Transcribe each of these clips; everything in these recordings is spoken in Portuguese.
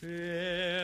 Say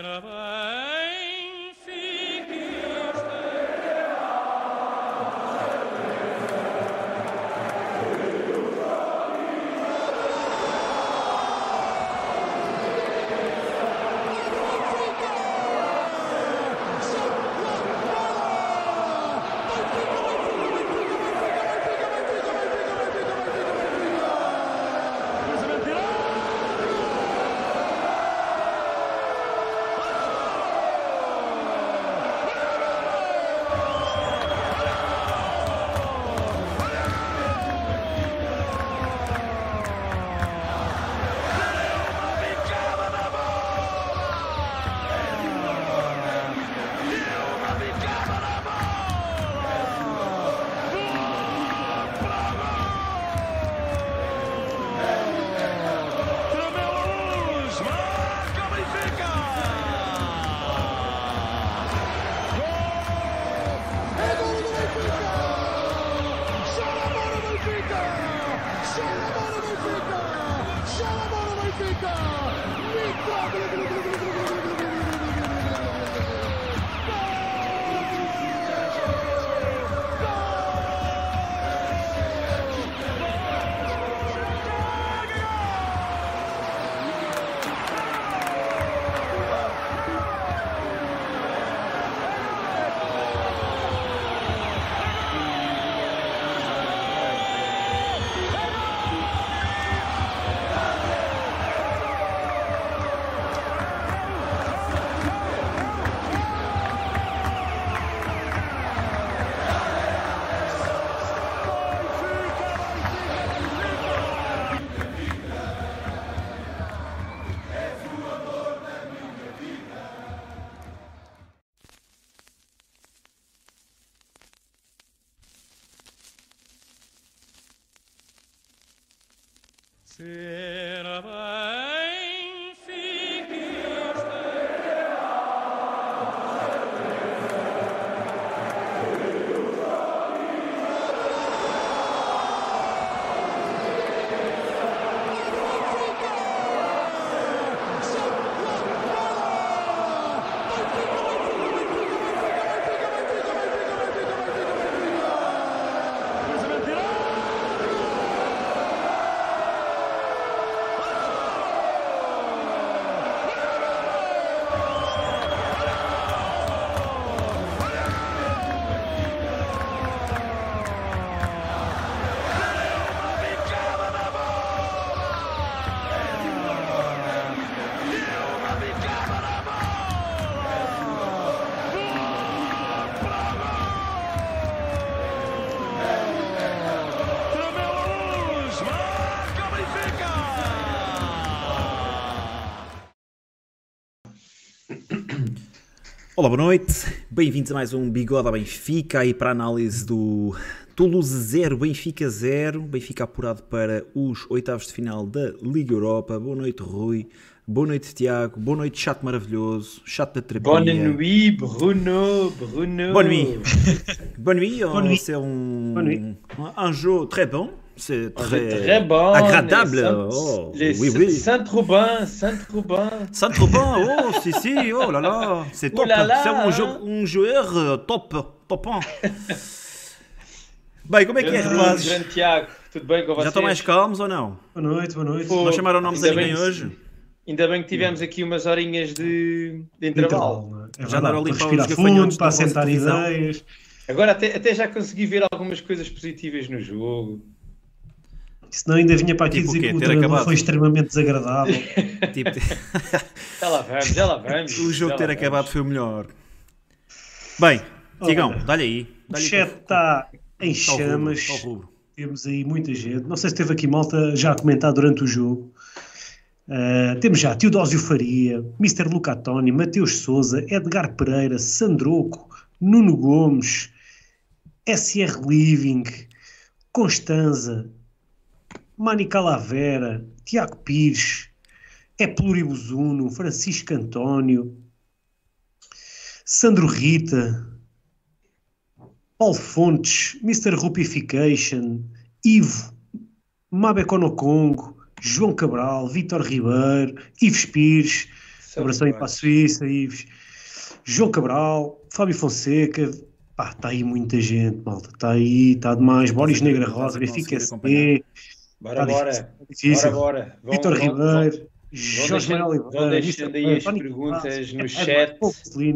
Olá, boa noite. Bem-vindos a mais um Bigode Benfica, aí para a análise do Toulouse 0, Benfica 0. Benfica apurado para os oitavos de final da Liga Europa. Boa noite, Rui. Boa noite, Tiago. Boa noite, chato maravilhoso. Chato da terapia. Bonne nuit, Bruno. Bruno. Bonne nuit. Bonne nuit. Bonne nuit. C'est un, Bonne nuit. un jour très bon. C'est très, très bon. agradable. Saint, oh, les oui, oui. Saint-Tropin, Saint-Tropin. Saint-Tropin, oh, si, si, oh là là, c'est top. C'est un, jou um joueur euh, top, top 1. Bem, como é que é, rapazes? Grande Tiago, tudo bem com vocês? Já estão mais calmos ou não? Boa noite, boa noite. Pô, não chamaram nomes a ninguém hoje? Ainda bem que tivemos aqui umas horinhas de, de intervalo. É já andaram ali para respirar fundo, para assentar ideias. Agora até, até já consegui ver algumas coisas positivas no jogo. Senão ainda vinha para aqui tipo dizer que o treinador foi extremamente desagradável. tipo... já lá vamos, já lá vamos. O jogo ter acabado foi o melhor. Bem, Tigão, dá-lhe aí. Dá o chat está em chamas. Rubro, rubro. Temos aí muita gente. Não sei se teve aqui malta já a comentar durante o jogo. Uh, temos já Teodósio Faria, Mr. Lucatoni, Mateus Souza, Edgar Pereira, Sandroco, Nuno Gomes, SR Living, Constanza, Mani Calavera, Tiago Pires, é Pluribuzuno, Francisco António, Sandro Rita, Paulo Fontes, Mr. Rupification, Ivo, Mabecono Congo, João Cabral, Vitor Ribeiro, Ives Pires, Abração aí para a Suíça, e João Cabral, Fábio Fonseca, pá, está aí muita gente, malta, está aí, está demais. Boris Negra Rosa, Benfica SP. Bora, bora, bora, bora. Vitor Ribeiro. Jorge Manuel Oliveira, vão deixando aí as perguntas no chat.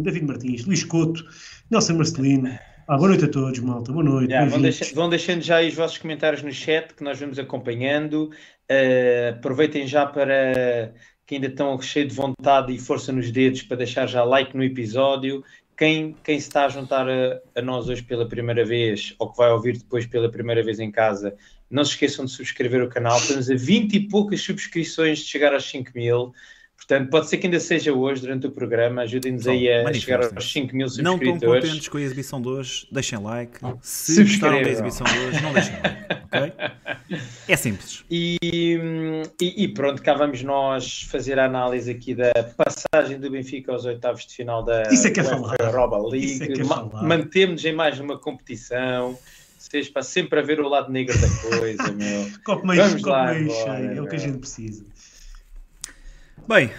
David Martins, Luís Couto, Nelson Marcelino. Ah, boa noite a todos, malta. Boa noite. Yeah, vão, deixando, vão, deixando já aí os vossos comentários no chat que nós vamos acompanhando. Uh, aproveitem já para que ainda estão cheios de vontade e força nos dedos para deixar já like no episódio. Quem, quem se está a juntar a, a nós hoje pela primeira vez ou que vai ouvir depois pela primeira vez em casa, não se esqueçam de subscrever o canal. Estamos a 20 e poucas subscrições de chegar aos 5 mil. Portanto, pode ser que ainda seja hoje durante o programa. Ajudem-nos aí a chegar aos 5 mil subscritores. Não estão contentes com a exibição de hoje? Deixem like. Se gostaram da exibição de hoje, não deixem like. Ok? É simples. E, e, e, pronto, cá vamos nós fazer a análise aqui da passagem do Benfica aos oitavos de final da Isso é que é falar. Europa League. É é Mantemos em mais uma competição. Vocês para sempre a ver o lado negro da coisa, meu. copo meio, Vamos copo lá, meio cheio, é o que a gente precisa. Bem,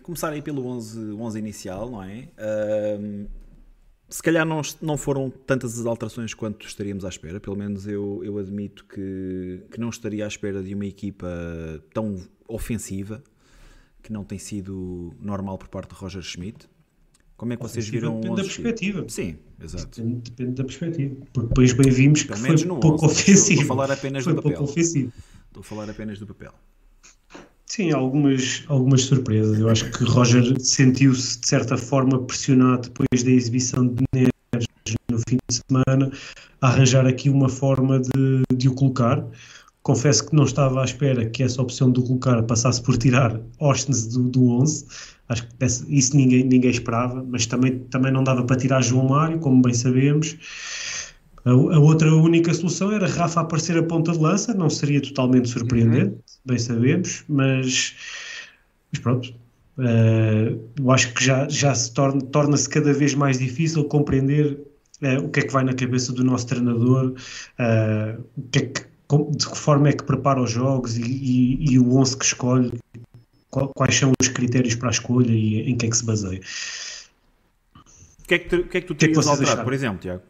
começar aí pelo 11, 11 inicial, não é? Uh, se calhar não, não foram tantas as alterações quanto estaríamos à espera, pelo menos eu, eu admito que, que não estaria à espera de uma equipa tão ofensiva, que não tem sido normal por parte de Roger Schmidt. Como é que vocês viram Depende da perspectiva. Sim, exato. Depende, depende, da perspectiva. Porque depois bem vimos que foi pouco 11, ofensivo. Estou a falar apenas foi do papel. Estou a falar apenas do papel. Sim, algumas, algumas surpresas. Eu acho que Roger sentiu-se, de certa forma, pressionado depois da exibição de Neres no fim de semana, a arranjar aqui uma forma de, de o colocar. Confesso que não estava à espera que essa opção de o colocar passasse por tirar Ostens do, do 11. Acho que isso ninguém, ninguém esperava, mas também, também não dava para tirar João Mário, como bem sabemos. A, a, outra única solução era Rafa aparecer a ponta de lança, não seria totalmente surpreendente, uhum. bem sabemos, mas, mas pronto. Uh, eu acho que já, já se torna, torna-se cada vez mais difícil compreender uh, o que é que vai na cabeça do nosso treinador, uh, o que é que, de que forma é que prepara os jogos e, e, e o 11 que escolhe, quais são os critérios para a escolha e em que é que se baseia. O que é que tu, que é que tu terias que alterado, por exemplo, Tiago?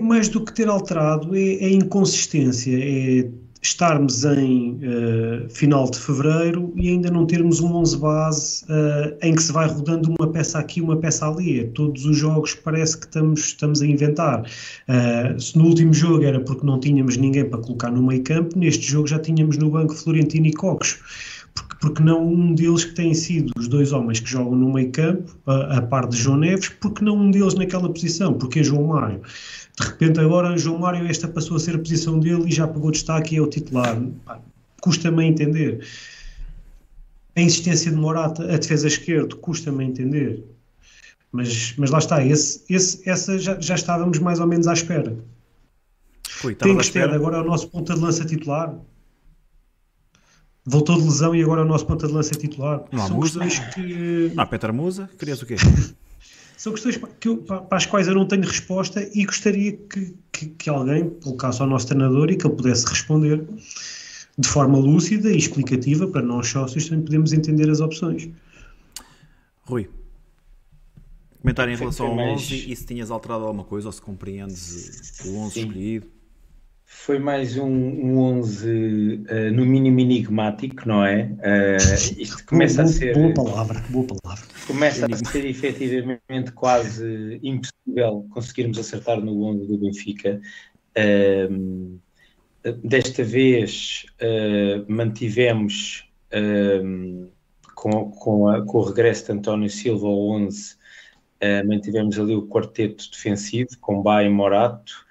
mais do que ter alterado, é, é inconsistência, é estarmos em uh, final de fevereiro e ainda não termos um 11 base uh, em que se vai rodando uma peça aqui, uma peça ali. É, todos os jogos parece que estamos, estamos a inventar. Uh, se no último jogo era porque não tínhamos ninguém para colocar no meio campo, neste jogo já tínhamos no banco Florentino e Cocos porque, porque não um deles que têm sido os dois homens que jogam no meio campo, a, a par de João Neves, porque não um deles naquela posição, porque é João Mário. De repente agora João Mário esta passou a ser a posição dele e já pegou destaque e é o titular. Custa-me a entender. A insistência de Morata, a defesa esquerda, custa-me a entender. Mas, mas lá está, esse, esse, essa já, já estávamos mais ou menos à espera. Tem que ter agora o nosso ponta de lança titular voltou de lesão e agora é o nosso ponta de lança titular. Não há São Musa. Que... Não há Petra Musa. Querias o quê? São questões que eu, para as quais eu não tenho resposta e gostaria que, que, que, alguém colocasse ao nosso treinador e que ele pudesse responder de forma lúcida e explicativa para nós sócios também podemos entender as opções. Rui, comentário em relação ao 11 e se tinhas alterado alguma coisa ou se compreendes o 11 Sim. escolhido? Foi mais um, um 11 uh, eh, no mínimo enigmático, não é? Uh, isto começa boa, a ser. Boa palavra, boa palavra. Começa a ser efetivamente quase impossível conseguirmos acertar no 11 do Benfica. Uh, desta vez mantivemos com, com, a, com, o regresso de António Silva ao 11, mantivemos ali o quarteto defensivo com Bay e Morato.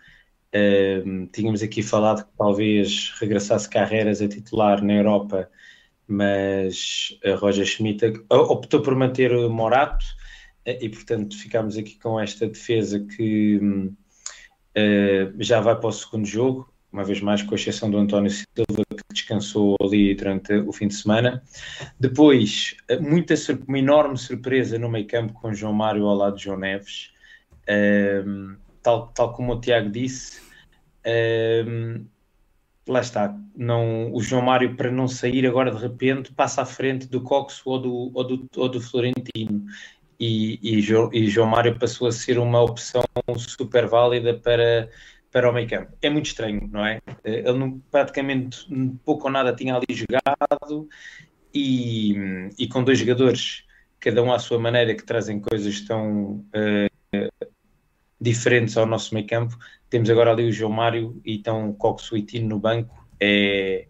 Uh, tínhamos aqui falado que talvez regressasse Carreiras a titular na Europa, mas a Roger Schmidt optou por manter o Morato uh, e, portanto, ficámos aqui com esta defesa que uh, já vai para o segundo jogo, uma vez mais, com exceção do António Silva, que descansou ali durante o fim de semana. Depois, muita, uma enorme surpresa no meio campo com João Mário ao lado de João Neves tal, tal como o Tiago disse, um, lá está, não, o João Mário para não sair agora de repente passa à frente do Cox ou do, ou do, ou do Florentino e, e, João, e João Mário passou a ser uma opção super válida para, para o meio campo. É muito estranho, não é? Ele não, praticamente pouco ou nada tinha ali jogado e, e com dois jogadores, cada um à sua maneira, que trazem coisas tão uh, diferentes ao nosso meio campo, temos agora ali o João Mário e então o Coco Suitino no banco. É,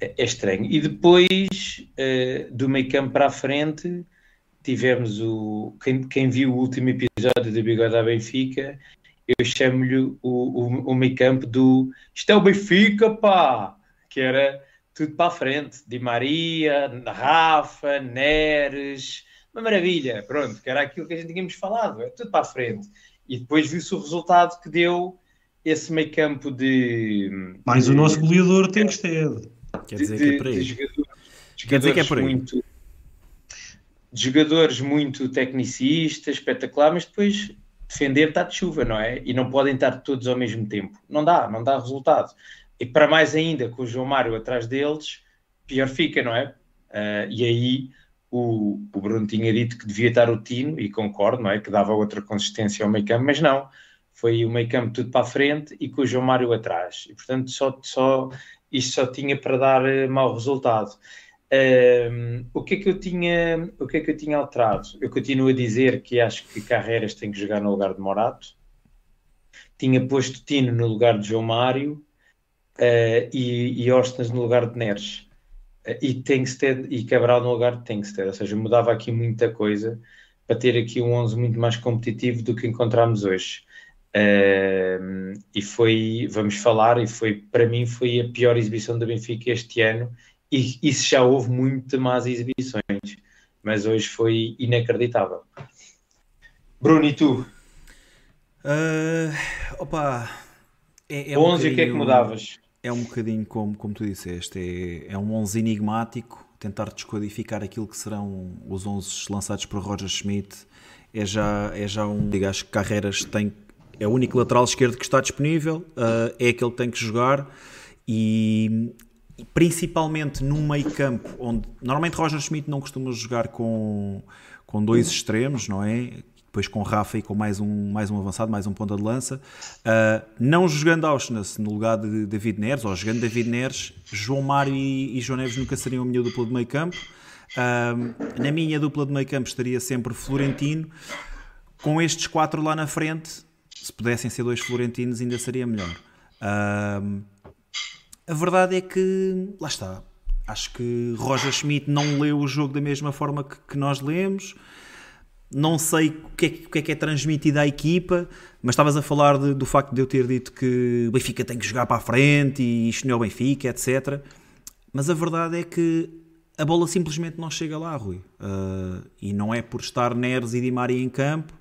é estranho. E depois, uh, do meio campo para a frente, tivemos o. Quem, quem viu o último episódio do Bigode à Benfica, eu chamo-lhe o, o, o meio campo do Isto é o Benfica, pá! Que era tudo para a frente. Di Maria, Rafa, Neres, uma maravilha, pronto, que era aquilo que a gente tínhamos falado, é tudo para a frente. E depois viu-se o resultado que deu esse meio campo de. Mais de, o nosso goleador tem que ter. Quer dizer de, que é por aí. Jogadores, Quer dizer que é por aí. Muito, de jogadores muito tecnicistas, espetacular, mas depois defender está de chuva, não é? E não podem estar todos ao mesmo tempo. Não dá, não dá resultado. E para mais ainda, com o João Mário atrás deles, pior fica, não é? Uh, e aí o, o Bruno tinha dito que devia estar o Tino, e concordo, não é? Que dava outra consistência ao meio campo, mas não. Foi o meio campo tudo para a frente e com o João Mário atrás. E portanto, só, só, isto só tinha para dar uh, mau resultado. Um, o que é que eu tinha o que é que eu tinha alterado? Eu continuo a dizer que acho que Carreiras tem que jogar no lugar de Morato. Tinha posto Tino no lugar de João Mário uh, e, e Ostens no lugar de Neres. E Tengsted e Cabral no lugar de Tengsted. Ou seja, mudava aqui muita coisa para ter aqui um 11 muito mais competitivo do que encontramos hoje. Uh, e foi, vamos falar, e foi para mim foi a pior exibição do Benfica este ano e isso já houve muito más exibições, mas hoje foi inacreditável. Bruno, e tu? Uh, opa, é, é 11 um o que é que mudavas? É um bocadinho como, como tu disseste, é, é um 11 enigmático, tentar descodificar aquilo que serão os 11 lançados por Roger Schmidt é já, é já um, digo, Carreiras tem, é o único lateral esquerdo que está disponível, uh, é aquele que tem que jogar e, principalmente num meio campo onde normalmente Roger Schmidt não costuma jogar com, com dois extremos, não é? Depois com Rafa e com mais um, mais um avançado, mais um ponta de lança. Uh, não jogando Auschwitz no lugar de David Neres, ou jogando David Neres, João Mário e, e João Neves nunca seriam a minha dupla de meio campo. Uh, na minha dupla de meio campo estaria sempre Florentino. Com estes quatro lá na frente, se pudessem ser dois Florentinos, ainda seria melhor. Uh, a verdade é que, lá está, acho que Roger Schmidt não leu o jogo da mesma forma que, que nós lemos. Não sei o que, é, o que, é, que é transmitido à equipa, mas estavas a falar de, do facto de eu ter dito que o Benfica tem que jogar para a frente e isto não é o Benfica, etc. Mas a verdade é que a bola simplesmente não chega lá, Rui. Uh, e não é por estar Neres e Di Maria em campo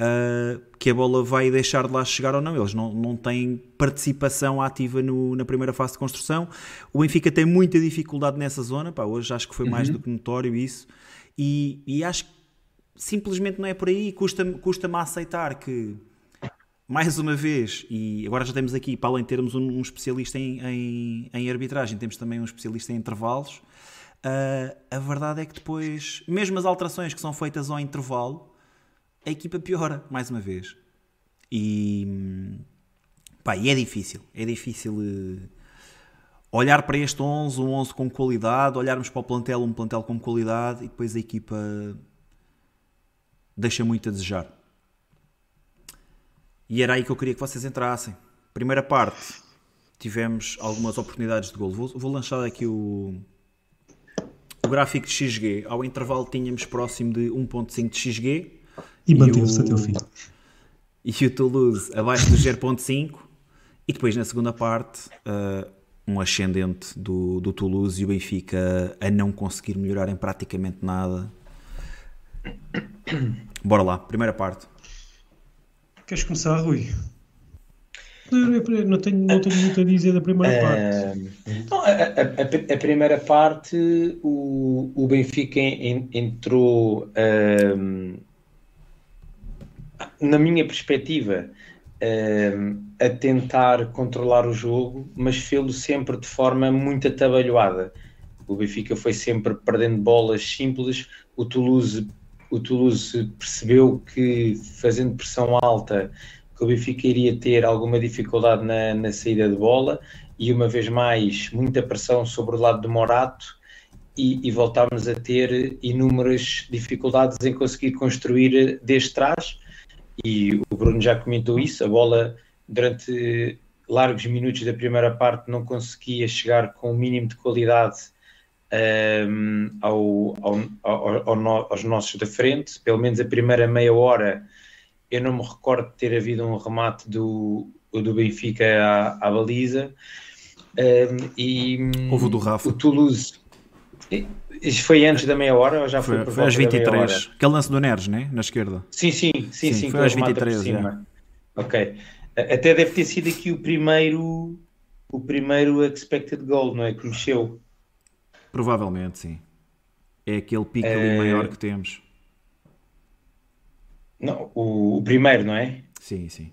uh, que a bola vai deixar de lá chegar ou não. Eles não, não têm participação ativa no, na primeira fase de construção. O Benfica tem muita dificuldade nessa zona, pá, hoje acho que foi mais uhum. do que notório isso. E, e acho que simplesmente não é por aí. Custa-me custa aceitar que, mais uma vez, e agora já temos aqui, para além de termos um, um especialista em, em, em, arbitragem, temos também um especialista em intervalos. Uh, a verdade é que depois, mesmo as alterações que são feitas ao intervalo, a equipa piora, mais uma vez. E, pá, e é difícil. É difícil uh, olhar para este 11, um 11 com qualidade, olharmos para o plantel, um plantel com qualidade, e depois a equipa deixa muito a desejar. E era aí que eu queria que vocês entrassem. Primeira parte, tivemos algumas oportunidades de gol. Vou, vou lançar aqui o, o gráfico de XG. Ao intervalo tínhamos próximo de 1.5 de XG e manteve-se até o fim. E o Toulouse abaixo do 0.5 e depois na segunda parte uh, um ascendente do, do Toulouse e o Benfica a não conseguir melhorar em praticamente nada. Bora lá, primeira parte. Queres começar, Rui? Não tenho, não tenho muito a dizer da primeira uh, parte. Não, a, a, a, primeira parte, o, o Benfica entrou. Uh, na minha perspectiva, uh, a tentar controlar o jogo, mas fê-lo sempre de forma muito atabalhoada. O Benfica foi sempre perdendo bolas simples, o Toulouse, o Toulouse percebeu que fazendo pressão alta que o Benfica iria ter alguma dificuldade na, na saída de bola e uma vez mais muita pressão sobre o lado de Morato e, e voltámos a ter inúmeras dificuldades em conseguir construir desde trás. E o Bruno já comentou isso, a bola durante largos minutos da primeira parte não conseguia chegar com o mínimo de qualidade um, ao, ao, ao, aos nossos da frente, pelo menos a primeira meia hora eu não me recordo de ter havido um remate do, do Benfica à, à baliza. Um, e Houve o do Rafa. O Toulouse. Isso foi antes da meia hora ou já foi, foi, foi às 23? Aquele lance do Neres, né? Na esquerda. Sim, sim, sim, sim. sim foi às 23. É. Ok. Até deve ter sido aqui o primeiro o primeiro expected goal, não é? Que mexeu. Provavelmente, sim. É aquele pico ali é... maior que temos. Não, o, o primeiro, não é? Sim, sim.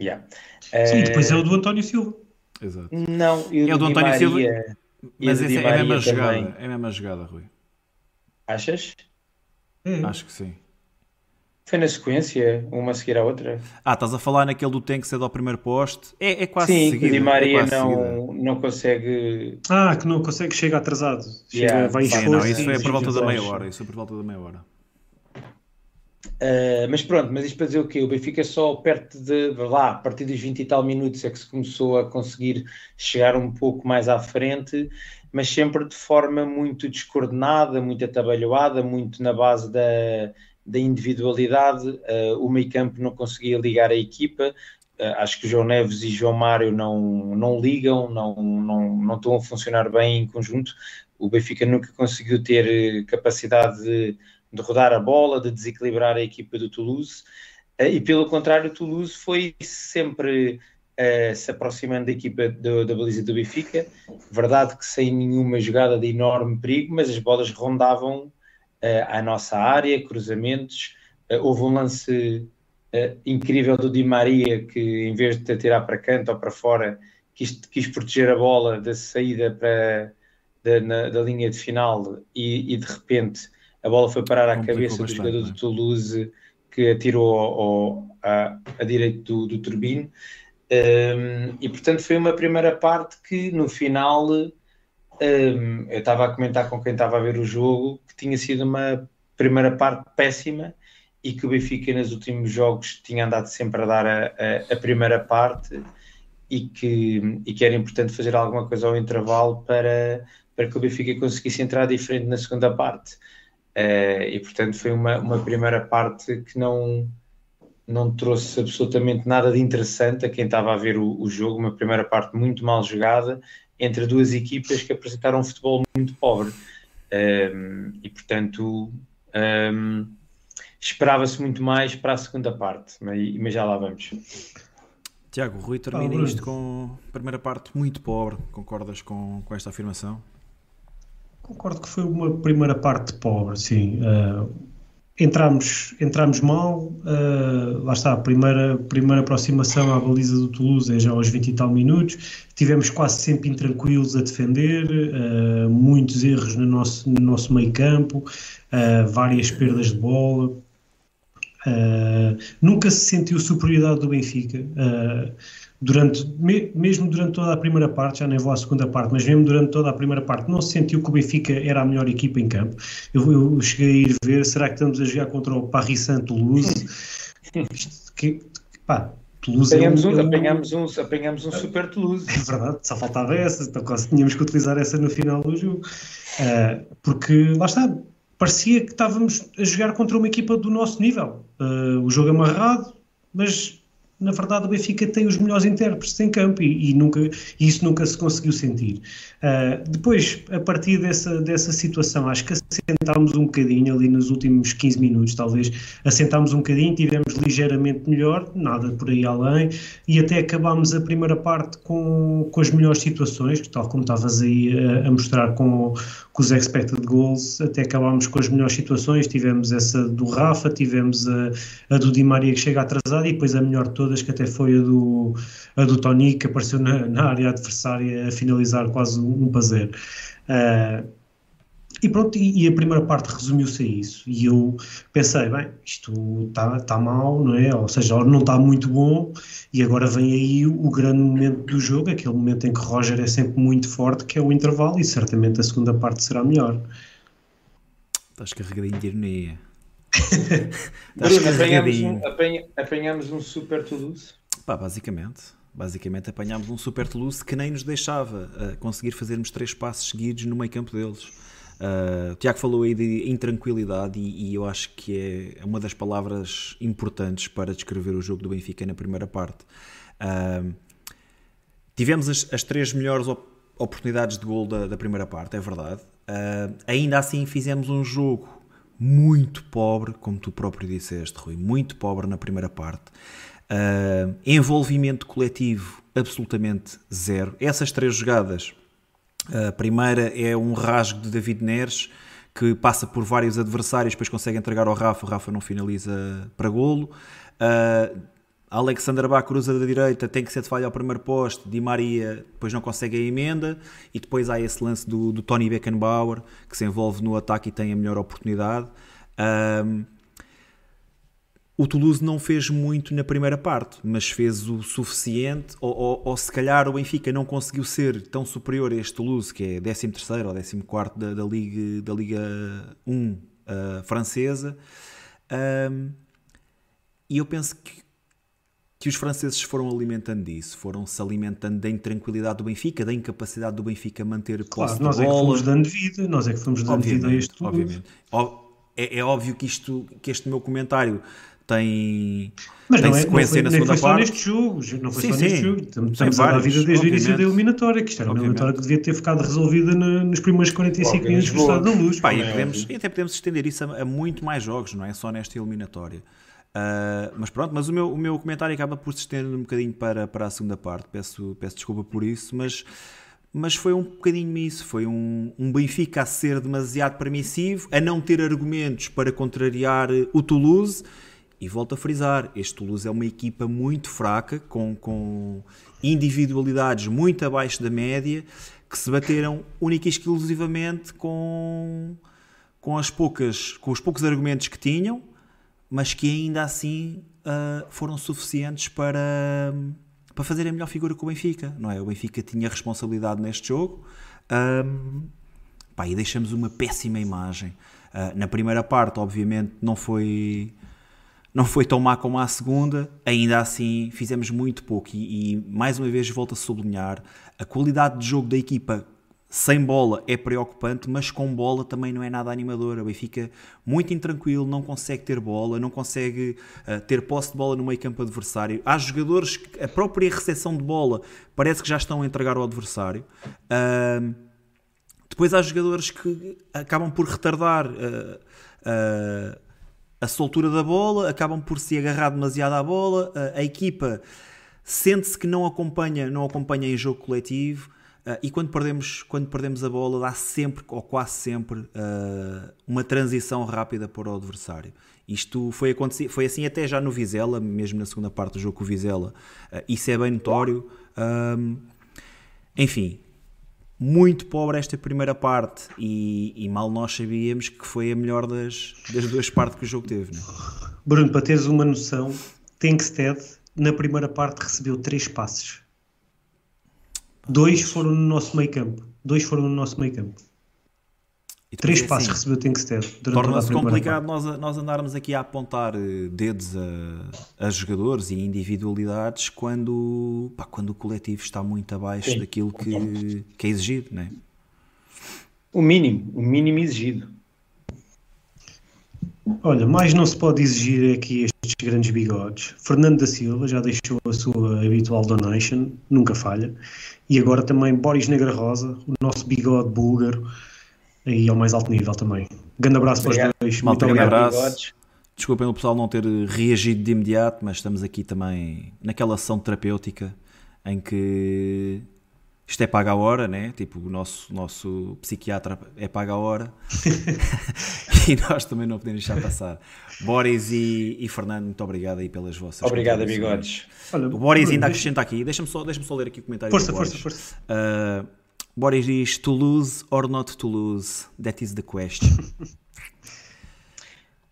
Yeah. Sim, depois é o do António Silva. Exato. Não, é o do António Maria, Silva. Mas essa é a mesma jogada. É a mesma jogada, Rui. Achas? Hum. Acho que sim. Foi na sequência, uma a seguir à outra. Ah, estás a falar naquele do tem que ser ao primeiro poste? É, é quase Sim, seguida. Di Maria é não, não consegue. Ah, que não consegue, chega atrasado. Chega, yeah, vai sim, não, isso foi por volta da meia hora. Isso foi por volta da meia hora. Uh, mas pronto, mas isto para dizer o quê? O Benfica só perto de lá, a partir dos 20 e tal minutos é que se começou a conseguir chegar um pouco mais à frente, mas sempre de forma muito descoordenada, muito atabalhoada, muito na base da, da individualidade. Uh, o meio campo não conseguia ligar a equipa. Uh, acho que João Neves e João Mário não, não ligam, não, não, não estão a funcionar bem em conjunto. O Benfica nunca conseguiu ter capacidade de de rodar a bola, de desequilibrar a equipa do Toulouse. Eh, e pelo contrário, o Toulouse foi sempre uh, se aproximando da equipa do, da baliza do Benfica. Verdade que sem nenhuma jogada de enorme perigo, mas as bolas rondavam a nossa área, cruzamentos. Uh, houve um lance incrível do Di Maria que, em vez de tirar para canto ou para fora, quis, quis proteger a bola da saída para, da, na, da linha de final e, e de repente a bola foi parar à cabeça do jogador do é? Toulouse que atirou ao, ao, a, a direito do, do Turbino. Um, e portanto foi uma primeira parte que no final um, eu estava a comentar com quem estava a ver o jogo que tinha sido uma primeira parte péssima e que o Benfica nos últimos jogos tinha andado sempre a dar a, a, a primeira parte e que, e que era importante fazer alguma coisa ao intervalo para, para que o Benfica conseguisse entrar diferente na segunda parte. Uh, e portanto foi uma, uma primeira parte que não, não trouxe absolutamente nada de interessante a quem estava a ver o, o, jogo, uma primeira parte muito mal jogada entre duas equipas que apresentaram um futebol muito pobre. Um, e portanto um, esperava-se muito mais para a segunda parte, mas, mas já lá vamos. Tiago, Rui termina ah, isto com a primeira parte muito pobre. Concordas com, com esta afirmação? Concordo que foi uma primeira parte pobre, sim. Uh, entramos, entramos mal, uh, lá está, a primeira, primeira aproximação à baliza do Toulouse é já aos 20 e tal minutos, tivemos quase sempre intranquilos a defender, uh, muitos erros no nosso, no nosso meio campo, uh, várias perdas de bola, nunca se sentiu superioridade do Benfica durante, mesmo durante toda a primeira parte, já nem vou à segunda parte, mas mesmo durante toda a primeira parte, não se sentiu que o Benfica era a melhor equipa em campo. Eu, eu cheguei a ir ver, será que estamos a jogar contra o Paris Saint-Toulouse? que, pá, Toulouse apanhamos, é um, um, apanhamos, um, apanhamos um super Toulouse. É verdade, só faltava essa, então quase tínhamos que utilizar essa no final do jogo. Uh, porque, lá está, parecia que estávamos a jogar contra uma equipa do nosso nível. Uh, o jogo amarrado, mas na verdade o Benfica tem os melhores intérpretes em campo e, e nunca, isso nunca se conseguiu sentir. Uh, depois, a partir dessa, dessa situação, acho que a assentámos um bocadinho ali nos últimos 15 minutos, talvez. Assentámos um bocadinho, tivemos ligeiramente melhor, nada por aí além, e até acabámos a primeira parte com, com as melhores situações, tal como estavas aí a, a mostrar com, com, os expected goals, até acabámos com as melhores situações, tivemos essa do Rafa, tivemos a, a do Di Maria que chega atrasada e depois a melhor de todas que até foi a do, a do Tony que apareceu na, na área adversária a finalizar quase um, um e pronto, e, e, a primeira parte resumiu-se a isso. E eu pensei, bem, isto está tá mal, não é? Ou seja, não está muito bom, e agora vem aí o, o, grande momento do jogo, aquele momento em que Roger é sempre muito forte, que é o intervalo, e certamente a segunda parte será melhor. Estás carregadinho de ironia. Bruno, apanhamos um, apanha, apanhamos um super Toulouse? Pá, basicamente. Basicamente apanhámos um super Toulouse que nem nos deixava uh, conseguir fazermos três passos seguidos no meio campo deles. Uh, o Tiago falou aí de intranquilidade e, e, eu acho que é, é uma das palavras importantes para descrever o jogo do Benfica na primeira parte. Uh, tivemos as, as, três melhores op oportunidades de gol da, da, primeira parte, é verdade. Uh, ainda assim fizemos um jogo muito pobre, como tu próprio disseste, Rui, muito pobre na primeira parte. envolvimento coletivo absolutamente zero. Essas três jogadas a primeira é um rasgo de David Neres que passa por vários adversários, depois consegue entregar ao Rafa, o Rafa não finaliza para golo. Uh, Alexander Bá cruza da direita, tem que ser de falha ao primeiro poste, Di Maria depois não consegue a emenda e depois há esse lance do, do Tony Beckenbauer que se envolve no ataque e tem a melhor oportunidade. O Toulouse não fez muito na primeira parte, mas fez o suficiente, ou, ou, ou, se calhar o Benfica não conseguiu ser tão superior a este Toulouse, que é 13 ou 14 da, da, Liga, da Liga 1 uh, francesa. Um, e eu penso que, que os franceses foram alimentando disso, foram se alimentando da intranquilidade do Benfica, da incapacidade do Benfica manter claro, posse nós é que fomos dando vida, nós é que fomos dando obviamente, vida a este Toulouse. Obviamente. É, é óbvio que, isto, que este meu comentário tem, Mas tem não é, sequência não foi, na segunda parte. Não foi só neste jogo, não foi sim, só neste sim. jogo. Estamos, a dar a vida desde o início da eliminatória, que isto era uma eliminatória que devia ter ficado resolvida na, nos primeiros 45 minutos do Estado da Luz. Pá, e, podemos, e até podemos estender isso a, a, muito mais jogos, não é só nesta eliminatória. Uh, mas pronto, mas o meu, o meu comentário acaba por se estender um bocadinho para, para a segunda parte. Peço, peço desculpa por isso, mas mas foi um bocadinho isso. Foi um, um Benfica a ser demasiado permissivo, a não ter argumentos para contrariar o Toulouse e volto a frisar, este Toulouse é uma equipa muito fraca, com, com individualidades muito abaixo da média, que se bateram única e exclusivamente com, com, as poucas, com os poucos argumentos que tinham, mas que ainda assim uh, foram suficientes para, para fazer a melhor figura com o Benfica. Não é? O Benfica tinha responsabilidade neste jogo um, pá, e deixamos uma péssima imagem. Uh, na primeira parte, obviamente, não foi não foi tão má como a segunda, ainda assim fizemos muito pouco e, e, mais uma vez volto a sublinhar a qualidade de jogo da equipa sem bola é preocupante, mas com bola também não é nada animadora. O Benfica muito intranquilo, não consegue ter bola, não consegue uh, ter posse de bola no meio campo adversário. Há jogadores que a própria recepção de bola parece que já estão a entregar ao adversário. Uh, depois há jogadores que acabam por retardar uh, a soltura da bola, acabam por se agarrar demasiado à bola, a, a equipa sente-se que não acompanha, não acompanha em jogo coletivo uh, e quando perdemos, quando perdemos a bola dá sempre, ou quase sempre, uh, uma transição rápida para o adversário. Isto foi, foi assim até já no Vizela, mesmo na segunda parte do jogo com o Vizela, uh, isso é bem notório. enfim, muito pobre esta primeira parte e, e, mal nós sabíamos que foi a melhor das, das duas partes que o jogo teve. Não? É? Bruno, para teres uma noção, Tankstead na primeira parte recebeu três passes. Dois foram no nosso meio campo. Dois foram no nosso meio campo. Três assim, passos recebeu Tankstead. Torna-se complicado nós, nós andarmos aqui a apontar eh, dedos a, a jogadores e individualidades quando, pá, quando o coletivo está muito abaixo Sim. daquilo que, que é exigido, não é? O mínimo, o mínimo exigido. Olha, mais não se pode exigir aqui estes grandes bigodes. Fernando da Silva já deixou a sua habitual donation, nunca falha. E agora também Boris Negra Rosa, o nosso bigode búlgaro aí ao mais alto nível também. Grande abraço para os dois. Malta, grande abraço. Desculpem o pessoal não ter reagido de imediato, mas estamos aqui também naquela ação terapêutica em que isto é paga a hora, né? Tipo, o nosso, nosso psiquiatra é paga a hora e nós também não podemos deixar passar. Boris e, e Fernando, muito obrigado aí pelas vossas. Obrigado, bigodes. o Boris ainda acrescenta aqui, deixa-me só, deixa só ler aqui o comentário. Força, força, força. Uh, Boris diz: Toulouse or not Toulouse? That is the question.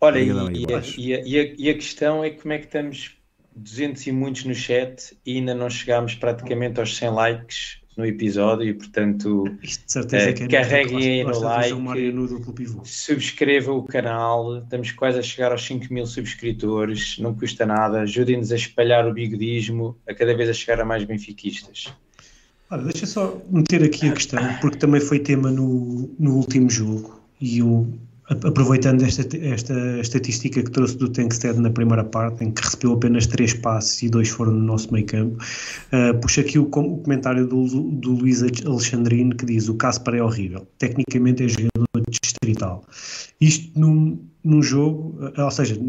Olha, e, e, a, e, a, e, a, questão é como é que estamos 200 e muitos no chat e ainda não chegámos praticamente aos 100 likes no episódio e portanto uh, carreguem aí no like, um subscreva o canal, estamos quase a chegar aos 5 mil subscritores, não custa nada, ajudem-nos a espalhar o bigodismo, a cada vez a chegar a mais benfiquistas. Olha, deixa só meter aqui a questão, porque também foi tema no, no último jogo e o aproveitando esta, esta estatística que trouxe do Tankstead na primeira parte, em que recebeu apenas três passes e dois foram no nosso meio campo, uh, puxa aqui o, o comentário do, do Luís Alexandrino que diz: o Caspar é horrível, tecnicamente é jogador distrital. Isto num, num jogo, uh, ou seja,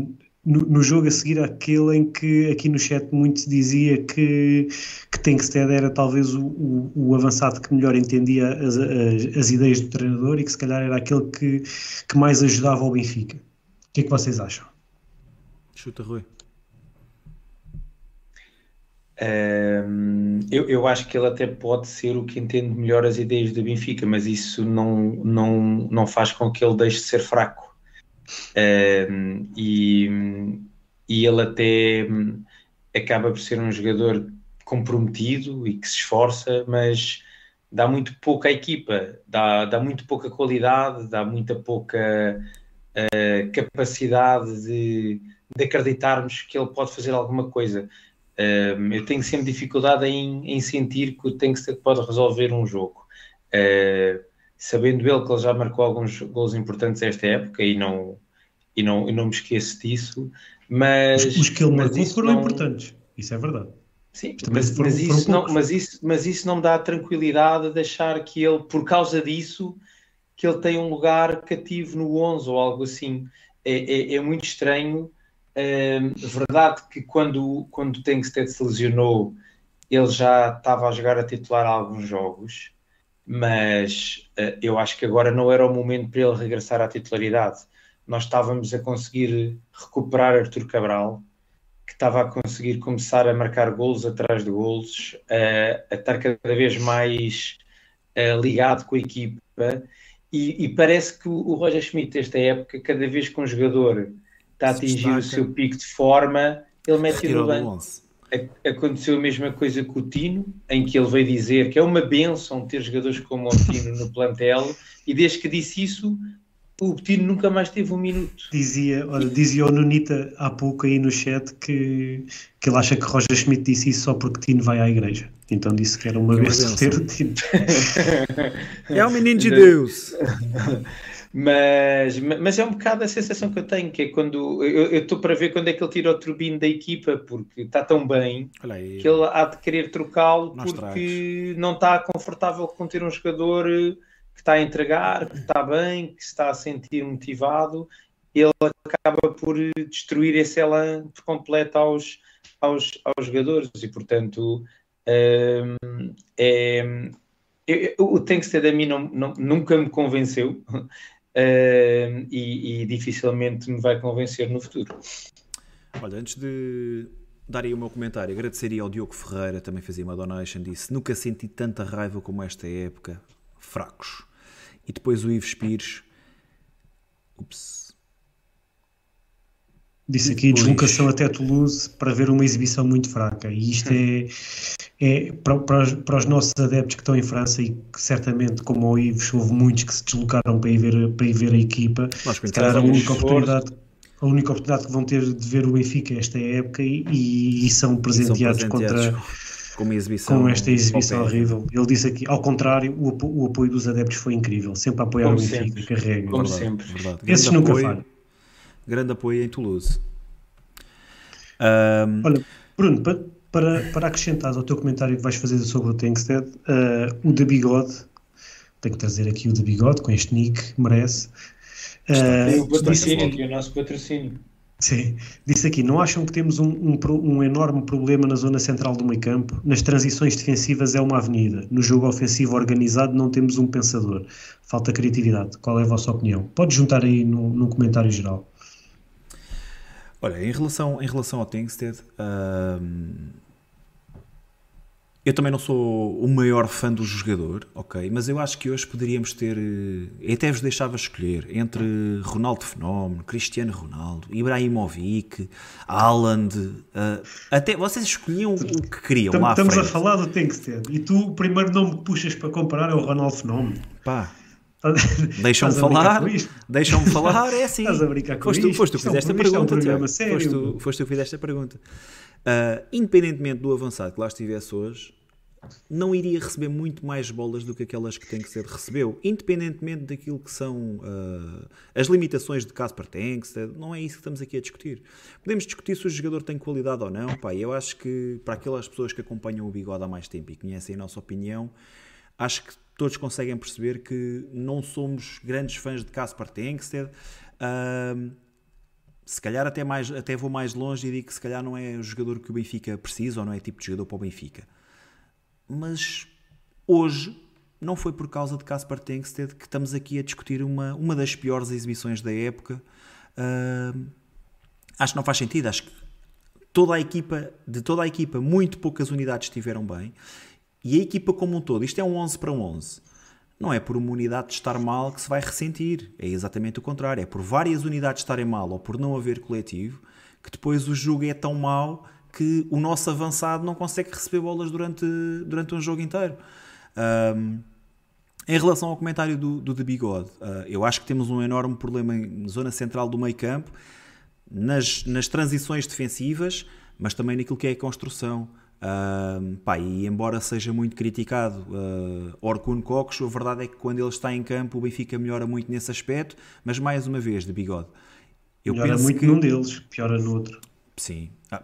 no, no, jogo a seguir aquele em que aqui no chat muito se dizia que, que Tankstead era talvez o, o, o, avançado que melhor entendia as, as, as, ideias do treinador e que se calhar era aquele que, que mais ajudava ao Benfica. O que é que vocês acham? Chuta, Rui. Um, eu, eu acho que ele até pode ser o que entende melhor as ideias do Benfica, mas isso não, não, não faz com que ele deixe de ser fraco e, e ele até acaba por ser um jogador comprometido e que se esforça, mas dá muito pouca equipa, dá, dá muito pouca qualidade, dá muita pouca uh, capacidade de, de, acreditarmos que ele pode fazer alguma coisa. Uh, eu tenho sempre dificuldade em, em sentir que o Tankstead pode resolver um jogo. Uh, sabendo ele que ele já marcou alguns gols importantes esta época e não, e não, e não me esqueço disso, mas... Os, os que ele marcou foram não... importantes, isso é verdade. Sim, mas, foram, mas, isso não, mas, isso, mas isso não me dá a tranquilidade de achar que ele, por causa disso, que ele tem um lugar cativo no 11 ou algo assim. É, é, é muito estranho. É, verdade que quando, quando o Tankstead se lesionou, ele já estava a jogar a titular alguns jogos, mas uh, eu acho que agora não era o momento para ele regressar à titularidade. Nós estávamos a conseguir recuperar Artur Cabral, que estava a conseguir começar a marcar golos atrás de golos, a, a estar cada vez mais uh, ligado com a equipa. E, e, parece que o, Roger Schmidt, esta época, cada vez que um jogador está a atingir o seu pico de forma, ele mete no banco aconteceu a mesma coisa com o Tino, em que ele veio dizer que é uma benção ter jogadores como o Tino no plantel, e desde que disse isso, o Tino nunca mais teve um minuto. Dizia, olha, dizia o Nunita há pouco aí no chat que, que ele acha que Roger Schmidt disse isso só porque Tino vai à igreja. Então disse que era uma benção ter o Tino. é um menino de Deus. Mas, mas é um bocado a sensação que eu tenho, que é quando eu estou para ver quando é que ele tira o turbino da equipa, porque está tão bem que ele há de querer trocá-lo porque não está confortável com ter um jogador que está a entregar, que está bem, que se está a sentir motivado, ele acaba por destruir esse elan por completo aos, aos, aos jogadores e portanto um, é, eu, o Tankstead a mim não, não, nunca me convenceu uh, e, e, dificilmente me vai convencer no futuro. Olha, antes de dar aí o meu comentário, agradeceria ao Diogo Ferreira, também fazia uma donation, disse: Nunca senti tanta raiva como esta época, fracos. E depois o Ives Pires, ups. Disse aqui deslocação até Toulouse para ver uma exibição muito fraca. E isto é, é para, para, os, para, os, nossos adeptos que estão em França e que certamente, como o Ives, houve muitos que se deslocaram para ir ver, para ir ver a equipa. Se calhar a única oportunidade a única oportunidade que vão ter de ver o Benfica esta época e, e são presenteados, são presenteados contra exibição, com esta exibição horrível. Ele disse aqui, ao contrário, o, o, apoio dos adeptos foi incrível, sempre a apoiar Como o Benfica, carrega. Como verdade, sempre. Verdade. Esses nunca falham. Grande apoio em Toulouse. Um... Olha, Bruno, para, para, para acrescentar ao teu comentário que vais fazer sobre o Tankstead, uh, o da Bigode Tenho que trazer aqui o de bigode com este nick, merece. Uh, o patrocínio aqui, o nosso patrocínio. Sim, disse aqui, não acham que temos um, um, um, enorme problema na zona central do meio campo? Nas transições defensivas é uma avenida, no jogo ofensivo organizado não temos um pensador, falta criatividade. Qual é a vossa opinião? Pode juntar aí no, no comentário geral. Olha, em relação, em relação ao Tengsted, eu também não sou o maior fã do jogador, ok? Mas eu acho que hoje poderíamos ter. Eu eh, até vos deixava escolher entre Ronaldo Fenómeno, Cristiano Ronaldo, Ibrahimovic, Haaland. Uh, até vocês escolhiam o que queriam. Estamos, estamos a falar do Tengsted e tu o primeiro nome que puxas para comparar é o Ronaldo Fenómeno. Pá. Deixam-me falar, deixam-me falar, é assim. Estás a brincar com foste, isto? Foste tu que fizeste a pergunta, é um foste, tu, foste tu que fizeste a pergunta. Uh, independentemente do avançado que lá estivesse hoje, não iria receber muito mais bolas do que aquelas que tem que ser recebeu, independentemente daquilo que são uh, as limitações de Casper Tanks, não é isso que estamos aqui a discutir. Podemos discutir se o jogador tem qualidade ou não, pá, eu acho que para aquelas pessoas que acompanham o Bigode há mais tempo e conhecem a nossa opinião, acho que todos conseguem perceber que não somos grandes fãs de Casper Tengsted. Uh, se calhar até, mais, até vou mais longe e digo que se calhar não é o jogador que o Benfica precisa ou não é tipo de jogador para o Benfica mas hoje não foi por causa de Caspar Tengsted que estamos aqui a discutir uma, uma das piores exibições da época. Uh, acho que não faz sentido. Acho que toda a equipa, de toda a equipa, muito poucas unidades estiveram bem. E a equipa como um todo, isto é um 11 para 11. Não é por uma unidade estar mal que se vai ressentir. É exatamente o contrário. É por várias unidades estarem mal ou por não haver coletivo que depois o jogo é tão mau que o nosso avançado não consegue receber bolas durante, durante um jogo inteiro. Um, em relação ao comentário do, do The Bigode, uh, eu acho que temos um enorme problema na zona central do meio campo, nas, nas transições defensivas, mas também naquilo que é a construção. Uh, pá, e embora seja muito criticado uh, Orkun Cocos, a verdade é que quando ele está em campo o Benfica melhora muito nesse aspecto, mas mais uma vez, de bigode. Eu melhora muito que... num deles, piora no outro. Sim. Ah,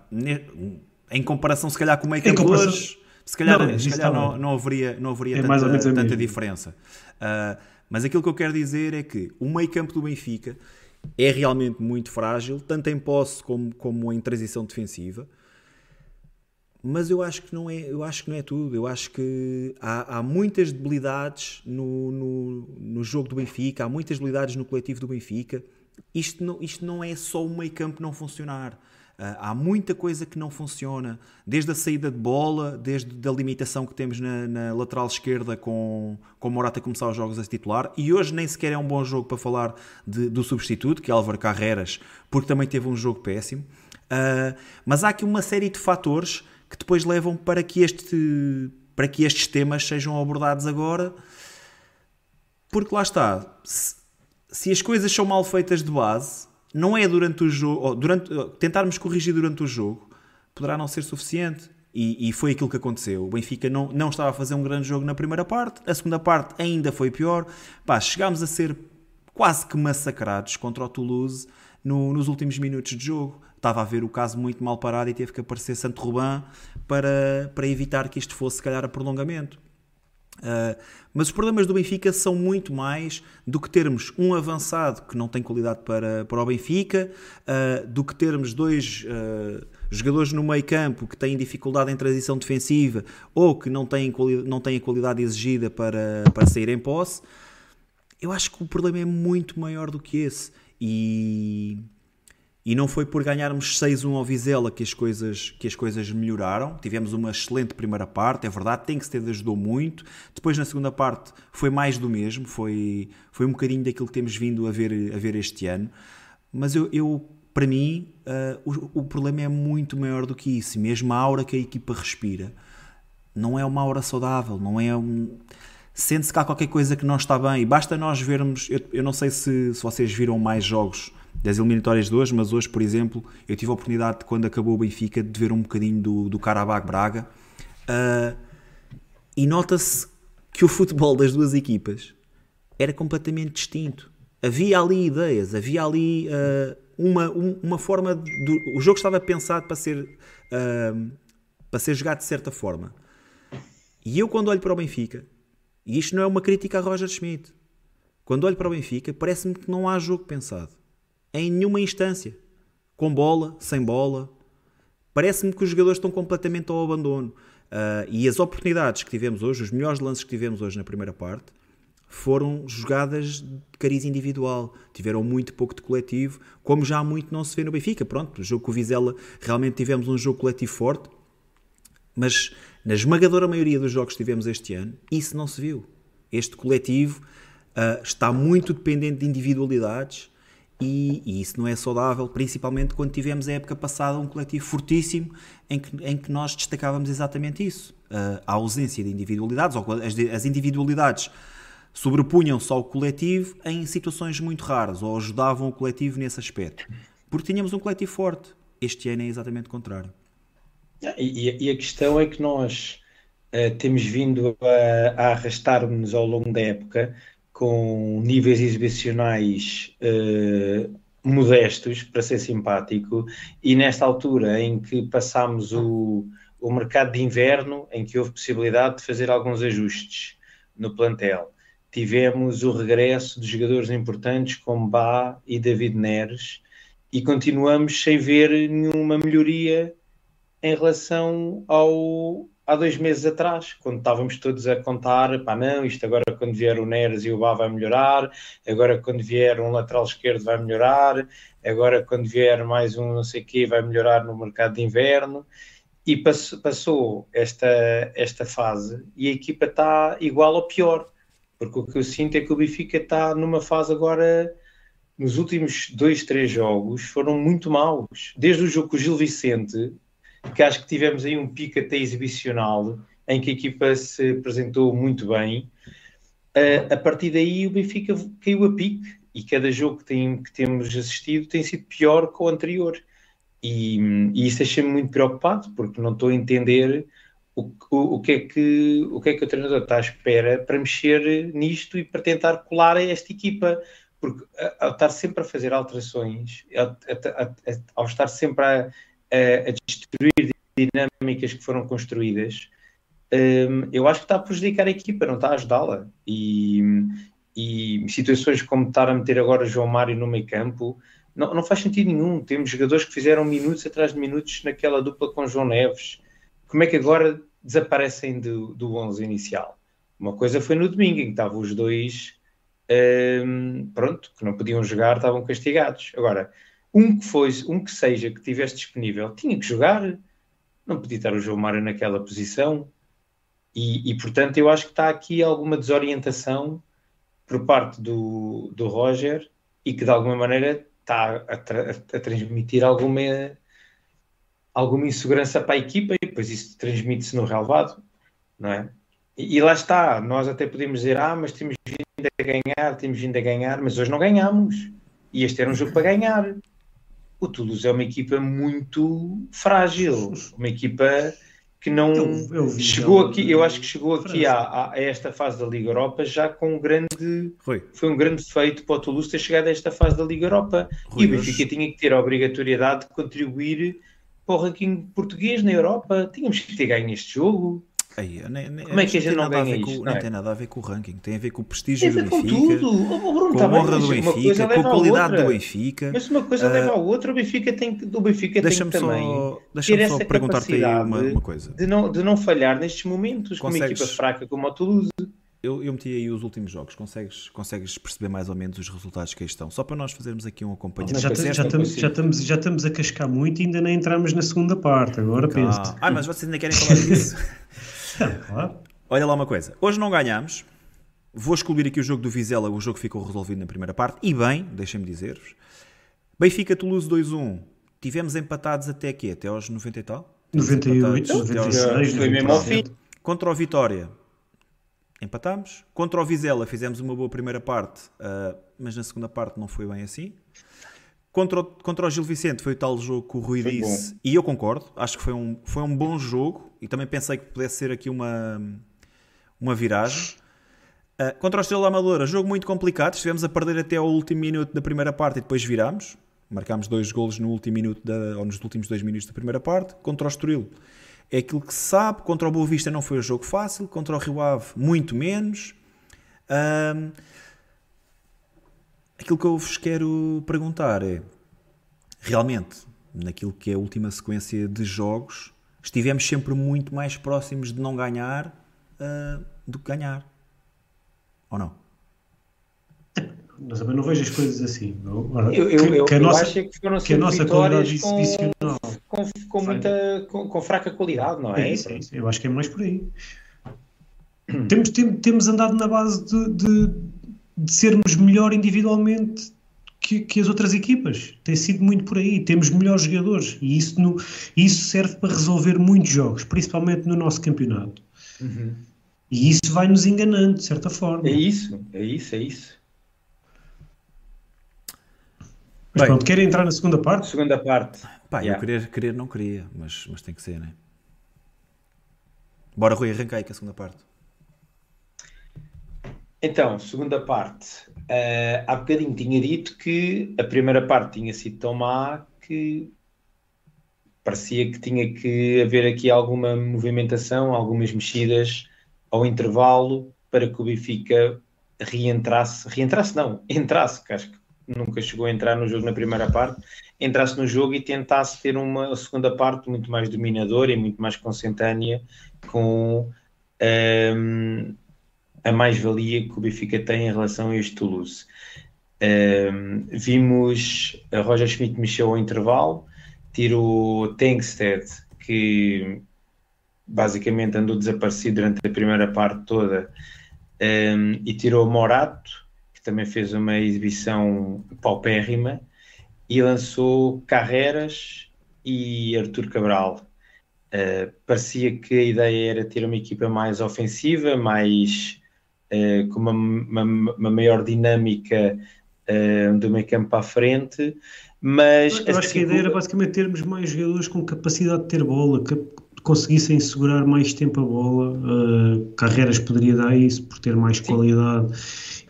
em comparação, se calhar, com o make up hoje, se calhar não, se calhar não, não, haveria, não haveria é tanta, tanta diferença. Uh, mas aquilo que eu quero dizer é que o meio campo do Benfica é realmente muito frágil, tanto em posse como, como em transição defensiva. Mas eu acho que não é, eu acho que não é tudo. Eu acho que há, há muitas debilidades no, no, no jogo do Benfica, há muitas debilidades no coletivo do Benfica. Isto não, isto não é só o meio campo não funcionar. Uh, há muita coisa que não funciona, desde a saída de bola, desde a limitação que temos na, na lateral esquerda com, com Morata começar os jogos a titular. E hoje nem sequer é um bom jogo para falar de, do substituto, que é Álvaro Carreras, porque também teve um jogo péssimo. Uh, mas há aqui uma série de fatores que depois levam para que, este, para que estes temas sejam abordados agora, porque lá está. Se, se as coisas são mal feitas de base, não é durante o jogo, durante, tentarmos corrigir durante o jogo, poderá não ser suficiente. E, e, foi aquilo que aconteceu. O Benfica não, não estava a fazer um grande jogo na primeira parte, a segunda parte ainda foi pior. Pá, chegámos a ser quase que massacrados contra o Toulouse no, nos últimos minutos de jogo. Estava a ver o caso muito mal parado e teve que aparecer Santo Ruban para, para evitar que isto fosse, se calhar, a prolongamento. Uh, mas os problemas do Benfica são muito mais do que termos um avançado que não tem qualidade para, para o Benfica, uh, do que termos dois uh, jogadores no meio campo que têm dificuldade em transição defensiva ou que não têm, não têm a qualidade exigida para, para sair em posse. Eu acho que o problema é muito maior do que esse. E e não foi por ganharmos 6-1 ao Vizela que as, coisas, que as coisas melhoraram. Tivemos uma excelente primeira parte, é verdade, tem que ter ajudou muito. Depois, na segunda parte, foi mais do mesmo, foi, foi um bocadinho daquilo que temos vindo a ver, a ver este ano. Mas eu, eu para mim, uh, o, o problema é muito maior do que isso. Mesmo a aura que a equipa respira não é uma aura saudável, não é um. Sente-se cá qualquer coisa que não está bem. E basta nós vermos. Eu, eu não sei se, se vocês viram mais jogos das eliminatórias de hoje, mas hoje, por exemplo, eu tive a oportunidade, quando acabou o Benfica, de ver um bocadinho do, do Karabakh Braga uh, e nota-se que o futebol das duas equipas era completamente distinto. Havia ali ideias, havia ali uh, uma, um, uma forma. De, o jogo estava pensado para ser, uh, para ser jogado de certa forma. E eu, quando olho para o Benfica, E isto não é uma crítica a Roger Schmidt. Quando olho para o Benfica, parece-me que não há jogo pensado. Em nenhuma instância. Com bola, sem bola. Parece-me que os jogadores estão completamente ao abandono. Uh, e as oportunidades que tivemos hoje, os melhores lances que tivemos hoje na primeira parte, foram jogadas de cariz individual. Tiveram muito pouco de coletivo, como já há muito não se vê no Benfica. Pronto, o jogo com o Vizela realmente tivemos um jogo coletivo forte, mas na esmagadora maioria dos jogos que tivemos este ano, isso não se viu. Este coletivo uh, está muito dependente de individualidades e, e, isso não é saudável, principalmente quando tivemos a época passada um coletivo fortíssimo em que, em que nós destacávamos exatamente isso. A ausência de individualidades, ou as, as individualidades sobrepunham-se ao coletivo em situações muito raras, ou ajudavam o coletivo nesse aspecto. Porque tínhamos um coletivo forte. Este ano é exatamente o contrário. E, e a questão é que nós uh, temos vindo a, a arrastar-nos ao longo da época com níveis exibicionais uh, modestos, para ser simpático, e nesta altura em que passámos o, o mercado de inverno, em que houve possibilidade de fazer alguns ajustes no plantel. Tivemos o regresso de jogadores importantes como Bá e David Neres, e continuamos sem ver nenhuma melhoria em relação ao há dois meses atrás, quando estávamos todos a contar, pá, não, isto agora quando vier o Neres e o Bá vai melhorar, agora quando vier um lateral esquerdo vai melhorar, agora quando vier mais um não sei o quê vai melhorar no mercado de inverno, e passou, passou esta, esta fase e a equipa está igual ou pior, porque o que eu sinto é que o Benfica está numa fase agora nos últimos dois, três jogos foram muito maus. Desde o jogo com o Gil Vicente, que acho que tivemos aí um pico até exibicional, em que a equipa se apresentou muito bem. Uh, a partir daí o Benfica caiu a pique e cada jogo que, tem, que temos assistido tem sido pior que o anterior. E, e isso deixa-me muito preocupado, porque não estou a entender o, o, o, que é que, o que é que o treinador está à espera para mexer nisto e para tentar colar a esta equipa. Porque ao estar sempre a fazer alterações, ao, ao estar sempre a, a, a destruir dinâmicas que foram construídas, um, eu acho que está a prejudicar a equipa, não está a ajudá-la. E, e situações como estar a meter agora João Mário no meio campo, não, não faz sentido nenhum. Temos jogadores que fizeram minutos atrás de minutos naquela dupla com João Neves. Como é que agora desaparecem do, do 11 inicial? Uma coisa foi no domingo, em que estavam os dois, um, pronto, que não podiam jogar, estavam castigados. Agora, um que foi, um que seja que tivesse disponível, tinha que jogar, não podia estar o João Mário naquela posição. E, e, portanto, eu acho que está aqui alguma desorientação por parte do, do Roger e que de alguma maneira está a, tra a transmitir alguma, alguma insegurança para a equipa e depois isso transmite-se no relevado, não é? E, e, lá está, nós até podemos dizer, ah, mas temos vindo a ganhar, temos vindo a ganhar, mas hoje não ganhamos. E este era um jogo para ganhar o Toulouse é uma equipa muito frágil, uma equipa que não eu, eu chegou aqui, eu acho que chegou aqui a, a, esta fase da Liga Europa já com um grande Rui. foi um grande feito para o Toulouse ter chegado a esta fase da Liga Europa. Rui, e o Benfica tinha que ter a obrigatoriedade de contribuir para o ranking português na Europa, tínhamos que ter ganho este jogo Aí, nem, nem, Como é que a gente não ganha isto? Com, não, é? tem nada a ver com o ranking, tem a ver com o prestígio do Benfica, com, tudo. Bruno, com a honra do Benfica, com a qualidade do Benfica. Mas uma coisa uh, leva à outra, o Benfica tem, o Benfica tem que também deixa-me só perguntar-te aí uma, uma, coisa. De não, de não falhar nestes momentos, Consegues, com uma equipa fraca como o Toulouse. Eu, eu meti aí os últimos jogos, consegues, consegues perceber mais ou menos os resultados que aí estão? Só para nós fazermos aqui um acompanhamento. Já, já, já, estamos, já, estamos, já estamos a cascar muito e ainda nem entramos na segunda parte, agora penso. Ah, mas vocês ainda querem falar disso? Olha lá uma coisa. Hoje não ganhamos. Vou excluir aqui o jogo do Vizela, o jogo ficou resolvido na primeira parte. E bem, deixem-me dizer-vos. Benfica-Toulouse 2-1. Tivemos empatados até aqui, até aos 90 e tal? 98, 96, foi mesmo ao fim. Contra o Vitória, empatámos. Contra o Vizela fizemos uma boa primeira parte, uh, mas na segunda parte não foi bem assim. Contra o, contra o Gil Vicente foi o tal jogo que o Rui foi disse, bom. e eu concordo, acho que foi um, foi um bom jogo, e também pensei que pudesse ser aqui uma, uma viragem. Uh, contra o Estrela Amadora, jogo muito complicado, estivemos a perder até ao último minuto da primeira parte e depois virámos. Marcámos dois golos no último minuto da, ou nos últimos dois minutos da primeira parte. Contra o Estoril, é aquilo que se sabe. Contra o Boa Vista não foi um jogo fácil, contra o Rio Ave, muito menos. Um, aquilo que eu vos quero perguntar é: realmente, naquilo que é a última sequência de jogos, estivemos sempre muito mais próximos de não ganhar uh, do que ganhar. Ou não? Mas também não vejo as coisas assim. Ora, eu, eu, eu, que a nossa, acho que foram que a nossa qualidade com, exibicional com, com, muita, com, com, fraca qualidade, não é? é isso, é isso. Eu acho que é mais por aí. temos, temos, temos andado na base de, de, de sermos melhor individualmente que, que, as outras equipas. Tem sido muito por aí. Temos melhores jogadores e isso, no, isso serve para resolver muitos jogos, principalmente no nosso campeonato. Uhum. E isso vai nos enganando, de certa forma. É isso, é isso, é isso. Mas Bem, pronto, querem entrar na segunda parte? Segunda parte. Pá, yeah. eu querer, querer não queria, mas, mas tem que ser, né? Bora, Rui, arranca aí com a segunda parte. Então, segunda parte. Uh, há bocadinho tinha dito que a primeira parte tinha sido tão má que parecia que tinha que haver aqui alguma movimentação, algumas mexidas ao intervalo para que o Benfica reentrasse, reentrasse não, entrasse, que acho que nunca chegou a entrar no jogo na primeira parte, entrasse no jogo e tentasse ter uma segunda parte muito mais dominadora e muito mais consentânea com um, a mais-valia que o Benfica tem em relação a este Toulouse. Um, vimos a Roger Schmidt mexeu ao intervalo, tirou Tengsted, que basicamente andou desaparecido durante a primeira parte toda, um, e tirou Morato, também fez uma exibição paupérrima e lançou Carreras e Artur Cabral. Uh, parecia que a ideia era ter uma equipa mais ofensiva, mais uh, com uma, uma, uma, maior dinâmica uh, do meio campo para a frente, mas... Eu acho que a ideia era basicamente termos mais jogadores com capacidade de ter bola, que conseguissem segurar mais tempo a bola, uh, Carreras poderia dar isso por ter mais Sim. qualidade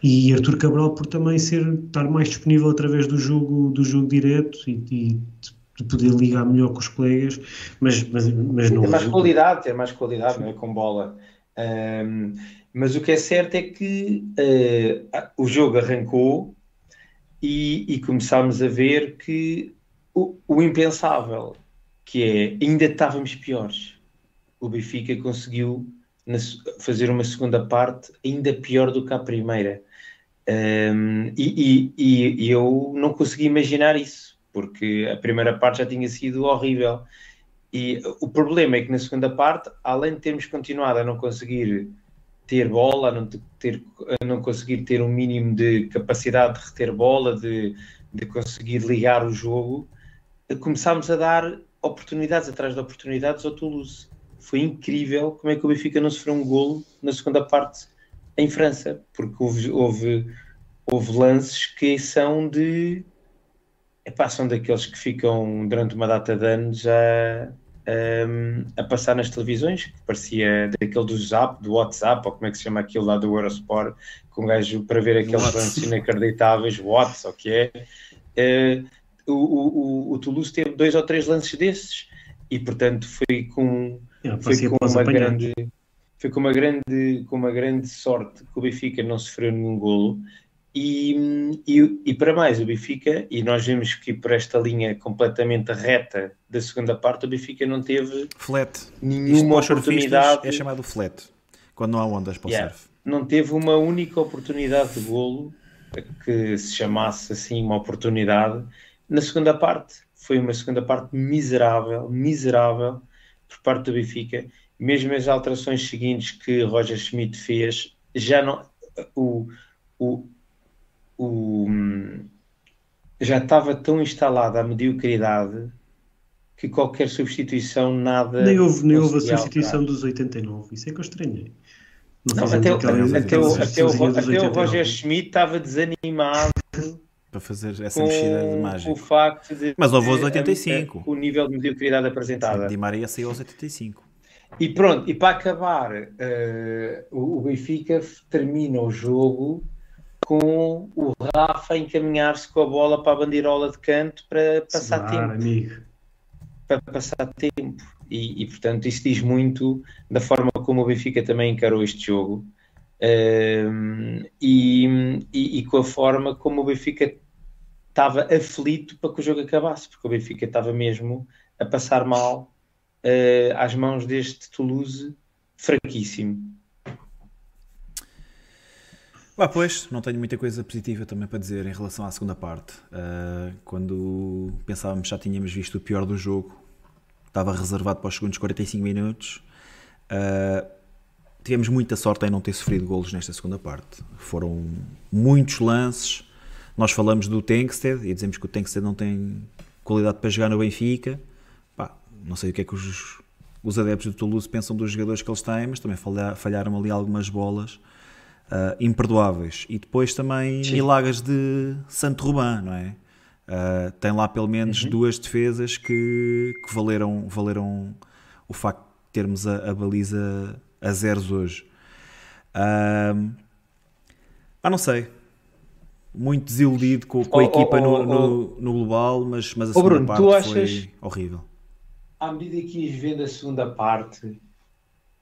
e Artur Cabral por também ser, estar mais disponível através do jogo, do jogo direto e, e de poder ligar melhor com os colegas, mas, mas, mas não. Ter mais qualidade, ter mais qualidade não é? com bola. Um, mas o que é certo é que uh, o jogo arrancou e, e começámos a ver que o, o, impensável, que é ainda estávamos piores. O Benfica conseguiu fazer uma segunda parte ainda pior do que a primeira. Um, e, e, e, eu não consegui imaginar isso, porque a primeira parte já tinha sido horrível. E o problema é que na segunda parte, além de termos continuado a não conseguir ter bola, não, ter, não conseguir ter um mínimo de capacidade de reter bola, de, de conseguir ligar o jogo, começámos a dar oportunidades atrás de oportunidades ao Toulouse. Foi incrível como é que o Benfica não sofreu um golo na segunda parte em França, porque houve, houve, houve lances que são de. Epá, são daqueles que ficam durante uma data de anos a, a, a, passar nas televisões, que parecia daquele do Zap, do WhatsApp, ou como é que se chama aquilo lá do Eurosport, com um gajo para ver aqueles lances inacreditáveis, Whats, o que é. Uh, o, o, o, Toulouse teve dois ou três lances desses e portanto foi com, foi com uma grande foi com uma grande, com uma grande sorte que o Benfica não sofreu nenhum golo. E, e, e, para mais, o Benfica, e nós vimos que por esta linha completamente reta da segunda parte, o Benfica não teve flat. nenhuma oportunidade. É chamado flat, quando não há ondas para o yeah. surf. Não teve uma única oportunidade de golo que se chamasse assim uma oportunidade na segunda parte. Foi uma segunda parte miserável, miserável por parte do Benfica mesmo as alterações seguintes que Roger Schmidt fez, já não. O, o, o, já estava tão instalada a mediocridade que qualquer substituição nada. Nem houve, nem houve a substituição dos 89, isso é que eu estranhei. Não, até, até, até, o, até, o, até o Roger Schmidt estava desanimado para fazer essa mexida de mágica. O facto de, Mas houve aos 85. o nível de mediocridade apresentada. Di Maria saiu aos 85. E pronto, e para acabar, uh, o, Benfica termina o jogo com o Rafa encaminhar-se com a bola para a bandeirola de canto para passar tempo. Amigo. Para passar tempo. e, e, portanto isso diz muito da forma como o Benfica também encarou este jogo uh, e, e, e, com a forma como o Benfica estava aflito para que o jogo acabasse, porque o Benfica estava mesmo a passar mal uh, às mãos deste Toulouse fraquíssimo. Ah, pois, não tenho muita coisa positiva também para dizer em relação à segunda parte. Uh, quando pensávamos já tínhamos visto o pior do jogo, estava reservado para os segundos 45 minutos. Uh, tivemos muita sorte em não ter sofrido golos nesta segunda parte. Foram muitos lances. Nós falamos do Tankstead e dizemos que o Tankstead não tem qualidade para jogar no Benfica. Não sei o que é que os, os adeptos do Toulouse pensam dos jogadores que eles têm, mas também falharam ali algumas bolas uh, imperdoáveis. E depois também Sim. milagres de Santo Ruban, não é? Uh, tem lá pelo menos uhum. duas defesas que, que, valeram, valeram o facto de termos a, a baliza a zeros hoje. Uh, ah, não sei. Muito desiludido com, com a oh, equipa oh, no, oh, no, no, global, mas, mas a segunda Bruno, parte achas, foi horrível. À medida que ias vendo a segunda parte,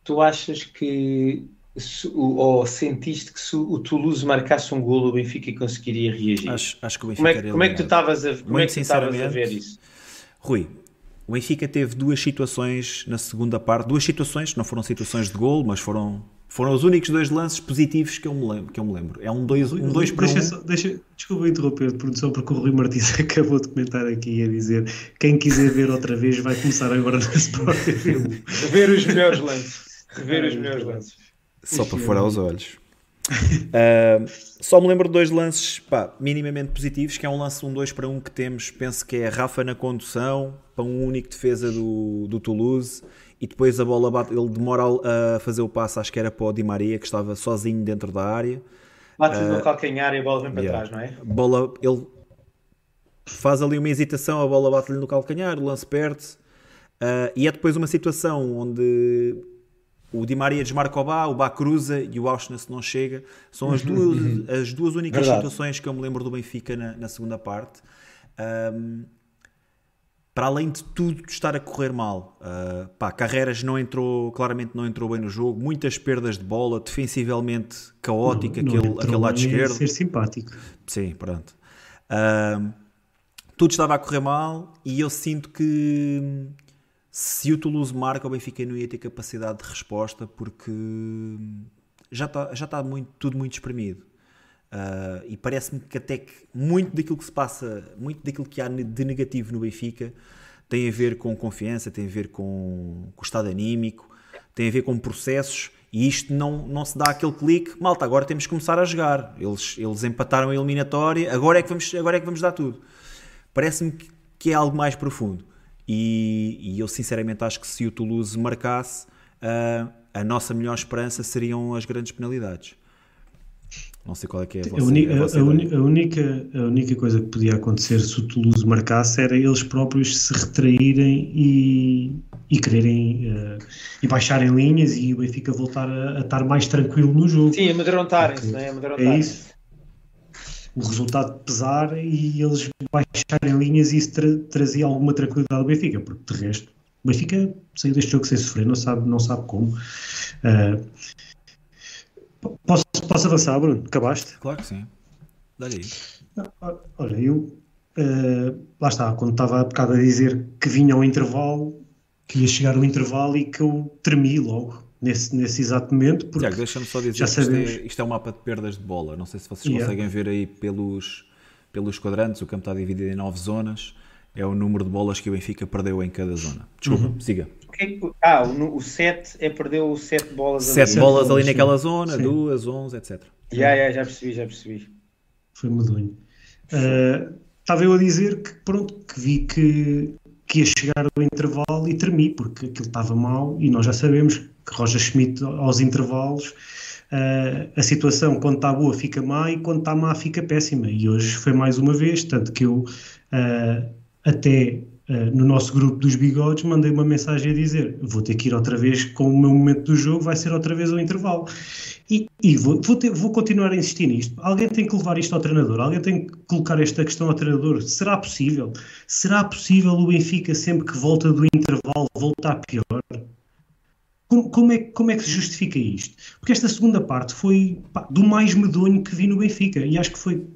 tu achas que se, ou sentiste que se o Toulouse marcasse um golo, o Benfica conseguiria reagir? Acho, acho que o Benfica como é, como é que tu estavas a, como é que a ver isso? Rui, o Benfica teve duas situações na segunda parte, duas situações, não foram situações de golo, mas foram, foram os únicos dois lances positivos que eu me lembro. Que eu me lembro. É um 2 um dois para 1. Um. Só, deixa, desculpa interromper de produção, porque o Rui Martins acabou de comentar aqui a dizer quem quiser ver outra vez vai começar agora na Sport TV. Rever os melhores lances. Rever os melhores lances. Só para fora aos olhos. Uh, só me lembro de dois lances pá, minimamente positivos, que é um lance 1-2 para um que temos, penso que é Rafa na condução, para um único defesa do, do Toulouse, e depois a bola bate, ele demora a fazer o passo, acho que era para o Di Maria, que estava sozinho dentro da área. Bate uh, no calcanhar e a bola vem para yeah. trás, não é? Bola, ele faz ali uma hesitação, a bola bate-lhe no calcanhar, o lance perde-se, uh, e é depois uma situação onde o Di Maria desmarca o Bá, o Bá cruza e o Auschwitz não chega. São as duas, uhum. as duas únicas Verdade. situações que eu me lembro do Benfica na, na segunda parte. Um, para além de tudo estar a correr mal, uh, pá, Carreiras não entrou, claramente não entrou bem no jogo, muitas perdas de bola, defensivamente caótica, não, não aquele, aquele lado esquerdo. ser simpático. Sim, pronto. Uh, tudo estava a correr mal e eu sinto que se o Toulouse marca, o Benfica não ia ter capacidade de resposta porque já está já tá muito, tudo muito espremido. Uh, e parece-me que até que muito daquilo que se passa, muito daquilo que há de negativo no Benfica tem a ver com confiança, tem a ver com, com o estado anímico, tem a ver com processos e isto não, não se dá aquele clique, malta, agora temos que começar a jogar. Eles, eles empataram a eliminatória, agora é que vamos, agora é que vamos dar tudo. Parece-me que, que é algo mais profundo. E, e, eu sinceramente acho que se o Toulouse marcasse, uh, a nossa melhor esperança seriam as grandes penalidades. Não sei qual é que é a, vossa, a, a, a, a, única, a única coisa que podia acontecer se o Toulouse marcasse era eles próprios se retraírem e, e quererem uh, e baixarem linhas e o Benfica voltar a, estar mais tranquilo no jogo. Sim, amedrontarem-se, não é? É isso o resultado pesar e eles baixarem linhas e isso tra trazia alguma tranquilidade ao Benfica, porque de resto o Benfica saiu deste jogo sem sofrer, não sabe, não sabe como. Uh, posso, posso avançar, Bruno? Acabaste? Claro que sim. Dá-lhe aí. Olha, eu uh, lá está, quando estava há bocado a dizer que vinha ao intervalo, que ia chegar o intervalo e que eu tremi logo nesse, nesse exato momento. Tiago, deixa-me só dizer já que sabemos... isto, é, isto é um mapa de perdas de bola. Não sei se vocês yeah. conseguem ver aí pelos, pelos quadrantes. O campo está dividido em nove zonas. É o número de bolas que o Benfica perdeu em cada zona. Desculpa, uhum. siga. Ah, o 7 é perdeu 7 bolas 7 bolas ali naquela zona, 2, 11, etc. Yeah, yeah, já percebi, já percebi. Foi medonho. Uh, estava eu a dizer que pronto, que vi que, que ia chegar o intervalo e tremi, porque aquilo estava mal e nós já sabemos que Roger Schmidt aos intervalos, uh, a situação quando está boa fica má e quando está má fica péssima. E hoje foi mais uma vez, tanto que eu uh, até Uh, no nosso grupo dos bigodes, mandei uma mensagem a dizer: vou ter que ir outra vez com o meu momento do jogo, vai ser outra vez o intervalo. E, e vou, vou, ter, vou, continuar a insistir nisto. Alguém tem que levar isto ao treinador, alguém tem que colocar esta questão ao treinador. Será possível? Será possível o Benfica, sempre que volta do intervalo, voltar pior? Como, como, é, como é que se justifica isto? Porque esta segunda parte foi pá, do mais medonho que vi no Benfica e acho que foi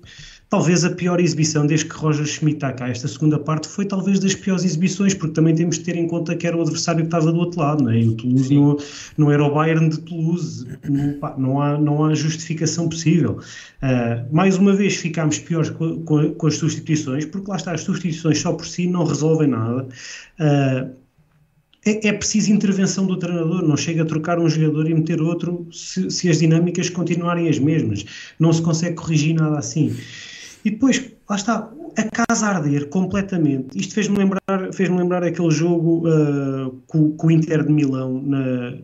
talvez a pior exibição desde que Roger Schmidt está cá. Esta segunda parte foi talvez das piores exibições, porque também temos de ter em conta que era o adversário que estava do outro lado, não é? E o Toulouse não, não, era o Bayern de Toulouse, não, pá, não, há, não há justificação possível. Uh, mais uma vez ficámos piores com, com, com, as substituições, porque lá está, as substituições só por si não resolvem nada. Uh, é, é preciso intervenção do treinador, não chega a trocar um jogador e meter outro se, se as dinâmicas continuarem as mesmas. Não se consegue corrigir nada assim. E depois, lá está, a casa a arder completamente. Isto fez-me lembrar, fez lembrar aquele jogo uh, com, com, o Inter de Milão na,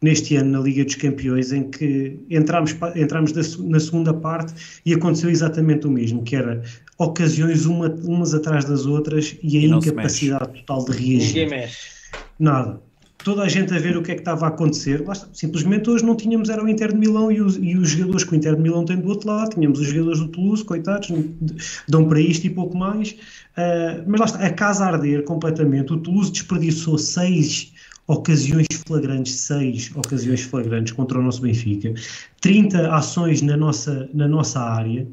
neste ano na Liga dos Campeões, em que entramos, entramos da, na segunda parte e aconteceu exatamente o mesmo, que era ocasiões uma, umas atrás das outras e a e incapacidade total de reagir. Ninguém mexe. Nada toda a gente a ver o que é que estava a acontecer. simplesmente hoje não tínhamos, era o Inter de Milão e os, e os jogadores que o Inter de Milão tem do outro lado, tínhamos os jogadores do Toulouse, coitados, dão para isto e pouco mais. Uh, mas lá está, a casa a arder completamente. O Toulouse desperdiçou seis ocasiões flagrantes, seis ocasiões flagrantes contra o nosso Benfica, 30 ações na nossa, na nossa área,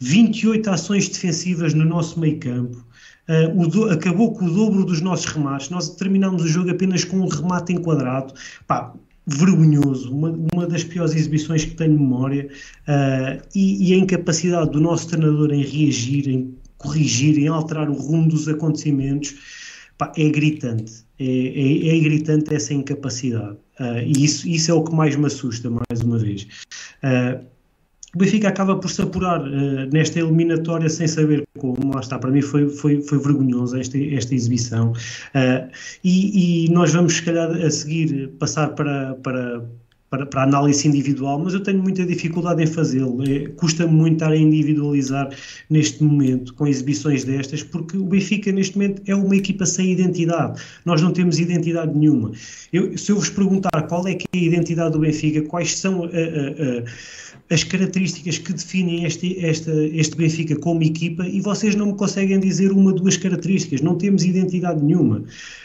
28 ações defensivas no nosso meio campo, Uh, do, acabou com o dobro dos nossos remates. Nós terminámos o jogo apenas com um remate enquadrado. Pá, vergonhoso, uma, uma das piores exibições que tenho memória. Uh, e, e, a incapacidade do nosso treinador em reagir, em corrigir, em alterar o rumo dos acontecimentos, pá, é gritante. É, é, é, gritante essa incapacidade. Uh, e isso, isso é o que mais me assusta, mais uma vez. Uh, o Benfica acaba por se apurar uh, nesta eliminatória sem saber como, lá está, para mim foi, foi, foi vergonhoso esta, esta exibição. Uh, e, e, nós vamos se calhar a seguir passar para, para, para, para a análise individual, mas eu tenho muita dificuldade em fazê-lo, é, custa-me muito estar a individualizar neste momento com exibições destas, porque o Benfica neste momento é uma equipa sem identidade, nós não temos identidade nenhuma. Eu, se eu vos perguntar qual é que é a identidade do Benfica, quais são a as características que definem este, esta, este Benfica como equipa e vocês não me conseguem dizer uma, duas características, não temos identidade nenhuma.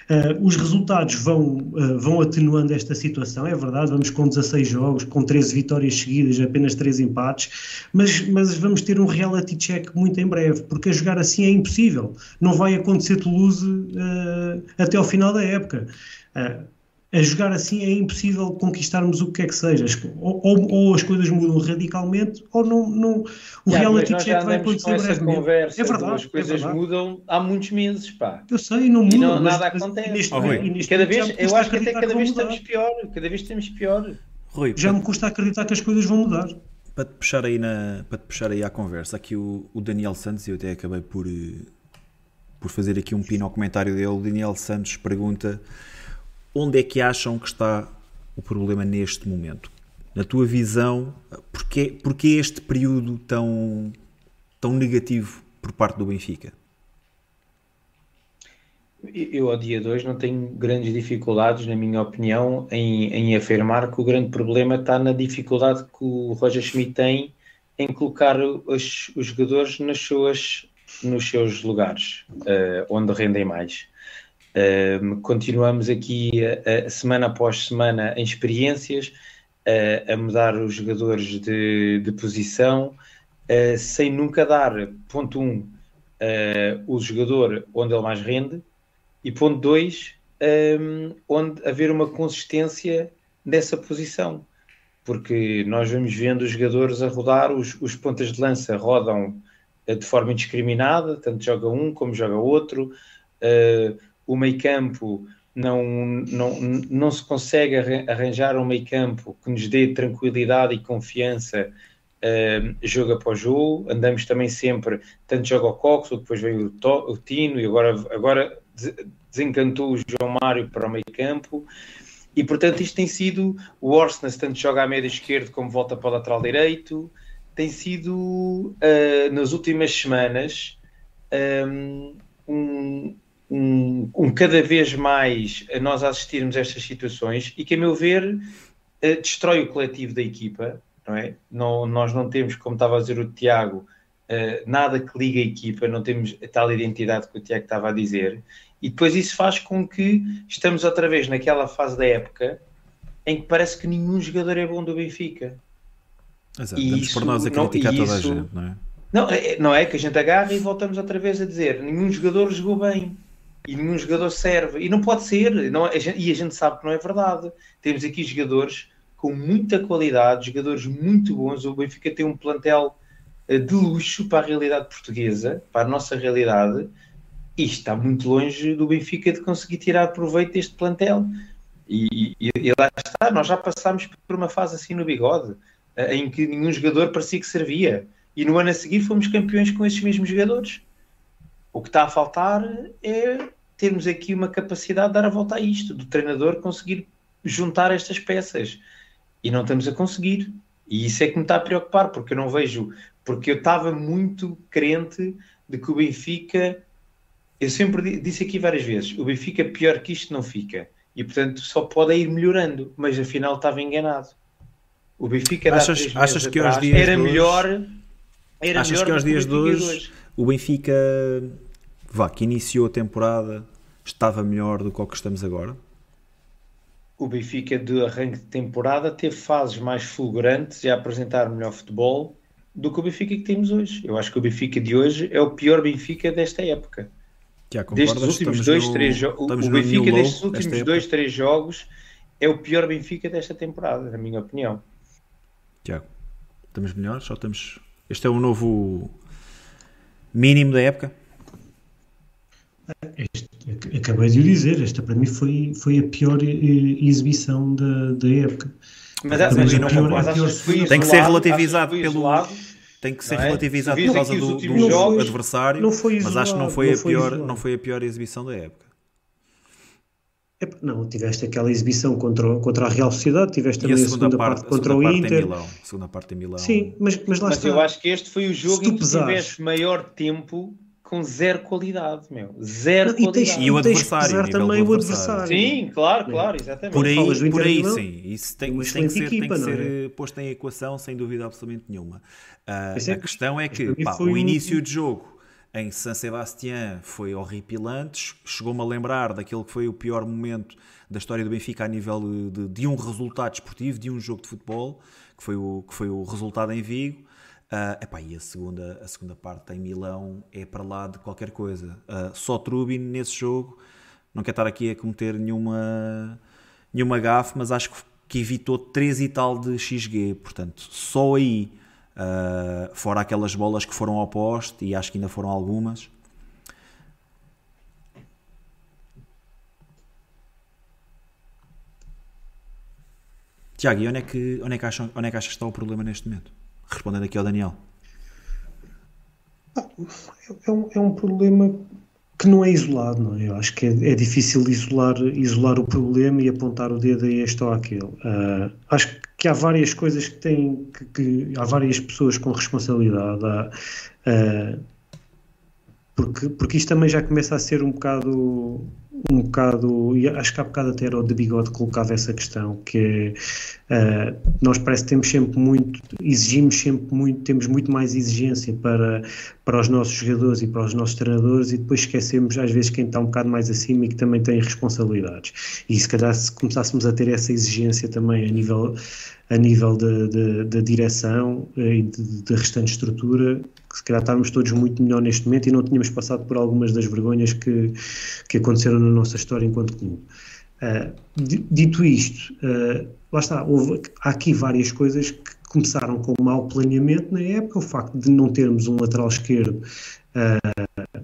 Uh, os resultados vão, uh, vão atenuando esta situação, é verdade, vamos com 16 jogos, com 13 vitórias seguidas, apenas 3 empates, mas, mas vamos ter um reality check muito em breve, porque a jogar assim é impossível, não vai acontecer Toulouse uh, até ao final da época. A jogar assim é impossível conquistarmos o que quer que seja. Ou, ou, ou as coisas mudam radicalmente, ou não, não o yeah, reality check vai acontecer brevemente. Conversa, é verdade. As é coisas é verdade. mudam há muitos meses, pá. Eu sei, não muda. Não, nada acontece. Neste, oh, neste cada vez, eu acho que até cada vez estamos pior. Cada vez estamos pior. Rui, já me custa acreditar que as coisas vão mudar. Para te puxar aí, na, para te puxar aí à conversa, aqui o, o Daniel Santos, eu até acabei por, eh, por fazer aqui um pino ao comentário dele. O Daniel Santos pergunta onde é que acham que está o problema neste momento? Na tua visão, porquê, porquê este período tão, tão negativo por parte do Benfica? Eu, ao dia 2, não tenho grandes dificuldades, na minha opinião, em, em afirmar que o grande problema está na dificuldade que o Roger Schmidt tem em colocar os, os jogadores nas suas, nos seus lugares, uh, onde rendem mais. Uh, continuamos aqui a, a, semana após semana em experiências, uh, a mudar os jogadores de, de posição, sem nunca dar, ponto 1, um, o jogador onde ele mais rende, e ponto 2, um, onde haver uma consistência dessa posição. Porque nós vamos vendo os jogadores a rodar, os, os pontas de lança rodam de forma indiscriminada, tanto joga um como joga outro. Uh, o meio campo não, não, não se consegue arranjar um meio campo que nos dê tranquilidade e confiança uh, jogo após jogo, andamos também sempre, tanto joga o Cox, depois veio o, to, o Tino e agora, agora desencantou o João Mário para o meio campo. E portanto isto tem sido o Orsnes tanto joga à média esquerda como volta para o lateral direito tem sido uh, nas últimas semanas um, um um, cada vez mais a nós assistirmos a estas situações e que, a meu ver, uh, destrói o coletivo da equipa, não é? Não, nós não temos, como estava a dizer o Tiago, uh, nada que ligue a equipa, não temos a tal identidade que o Tiago estava a dizer, e depois isso faz com que estamos outra vez naquela fase da época em que parece que nenhum jogador é bom do Benfica. Exato, e isso, por nós a criticar toda isso, a gente, não é? Não é, não é que a gente agarra e voltamos outra vez a dizer nenhum jogador jogou bem e nenhum jogador serve. E não pode ser, não, a gente, e a gente sabe que não é verdade. Temos aqui jogadores com muita qualidade, jogadores muito bons. O Benfica tem um plantel eh, de luxo para a realidade portuguesa, para a nossa realidade, e está muito longe do Benfica de conseguir tirar proveito deste plantel. E, e, e lá está, nós já passámos por uma fase assim no bigode, eh, em que nenhum jogador parecia que servia. E no ano a seguir fomos campeões com esses mesmos jogadores. O que está a faltar é termos aqui uma capacidade de dar a volta a isto, do treinador conseguir juntar estas peças. E não estamos a conseguir. E isso é que me está a preocupar, porque eu não vejo. Porque eu estava muito crente de que o Benfica. Eu sempre disse aqui várias vezes: o Benfica pior que isto não fica. E portanto só pode ir melhorando. Mas afinal estava enganado. O Benfica achas, achas que atrás, era melhor. Era achas melhor que aos dias de hoje o Benfica vá, que iniciou a temporada estava melhor do que o que estamos agora? O Benfica de arranque de temporada teve fases mais fulgurantes e a apresentar melhor futebol do que o Benfica que temos hoje. Eu acho que o Benfica de hoje é o pior Benfica desta época. Já destes últimos dois, no, três jogos. O Benfica destes últimos dois, três jogos é o pior Benfica desta temporada, na minha opinião. Tiago, estamos melhores? Só estamos. Este é o novo mínimo da época? Este, acabei de o dizer, esta para mim foi, foi a pior exibição da, da época. Mas, mas, mas, não, pior, mas pior, que tem que ser relativizado pelo. Isolado, tem que ser é? relativizado por causa do, do jogos, adversário, não foi isolado, mas acho que não foi, não a pior, não foi a pior exibição da época. Não, tiveste aquela exibição contra, contra a Real Sociedade, tiveste também a segunda, a segunda parte, parte contra o Inter. Milão, a segunda parte em Milão. Sim, mas, mas lá mas está. eu acho que este foi o jogo em que tiveste maior tempo com zero qualidade, meu. Zero e qualidade. Tens, e o adversário. também o adversário. Sim, claro, claro, exatamente. Por aí, por aí sim. Isso tem, isso tem que ser, equipa, tem que ser é? posto em equação, sem dúvida absolutamente nenhuma. Uh, a questão é que pá, o início um... de jogo em San Sebastián foi horripilante. Chegou-me a lembrar daquele que foi o pior momento da história do Benfica a nível de, de, um resultado esportivo, de um jogo de futebol, que foi o, que foi o resultado em Vigo. Uh, epá, e a segunda, a segunda parte em Milão é para lá de qualquer coisa. Uh, só Trubin nesse jogo, não quero estar aqui a cometer nenhuma, nenhuma gafe, mas acho que evitou 3 e tal de XG. Portanto, só aí, uh, fora aquelas bolas que foram ao poste, e acho que ainda foram algumas. Tiago, e onde é que, onde é que, acham, onde é que achas que está o problema neste momento? Respondendo aqui ao Daniel. É um, é um problema que não é isolado, não é? Eu acho que é, é, difícil isolar, isolar o problema e apontar o dedo a este ou àquele. Uh, acho que há várias coisas que têm, que, que há várias pessoas com responsabilidade. Há, uh, porque, porque isto também já começa a ser um bocado um bocado, e acho que há bocado até era o de bigode colocava essa questão, que uh, nós parece que temos sempre muito, exigimos sempre muito, temos muito mais exigência para, para os nossos jogadores e para os nossos treinadores e depois esquecemos às vezes quem está um bocado mais acima e que também tem responsabilidades. E se calhar se começássemos a ter essa exigência também a nível a nível da direção eh, e da restante estrutura, que se calhar estávamos todos muito melhor neste momento e não tínhamos passado por algumas das vergonhas que, que aconteceram na nossa história enquanto clube. Uh, dito isto, uh, lá está, houve, há aqui várias coisas que começaram com mau planeamento na época, o facto de não termos um lateral esquerdo uh,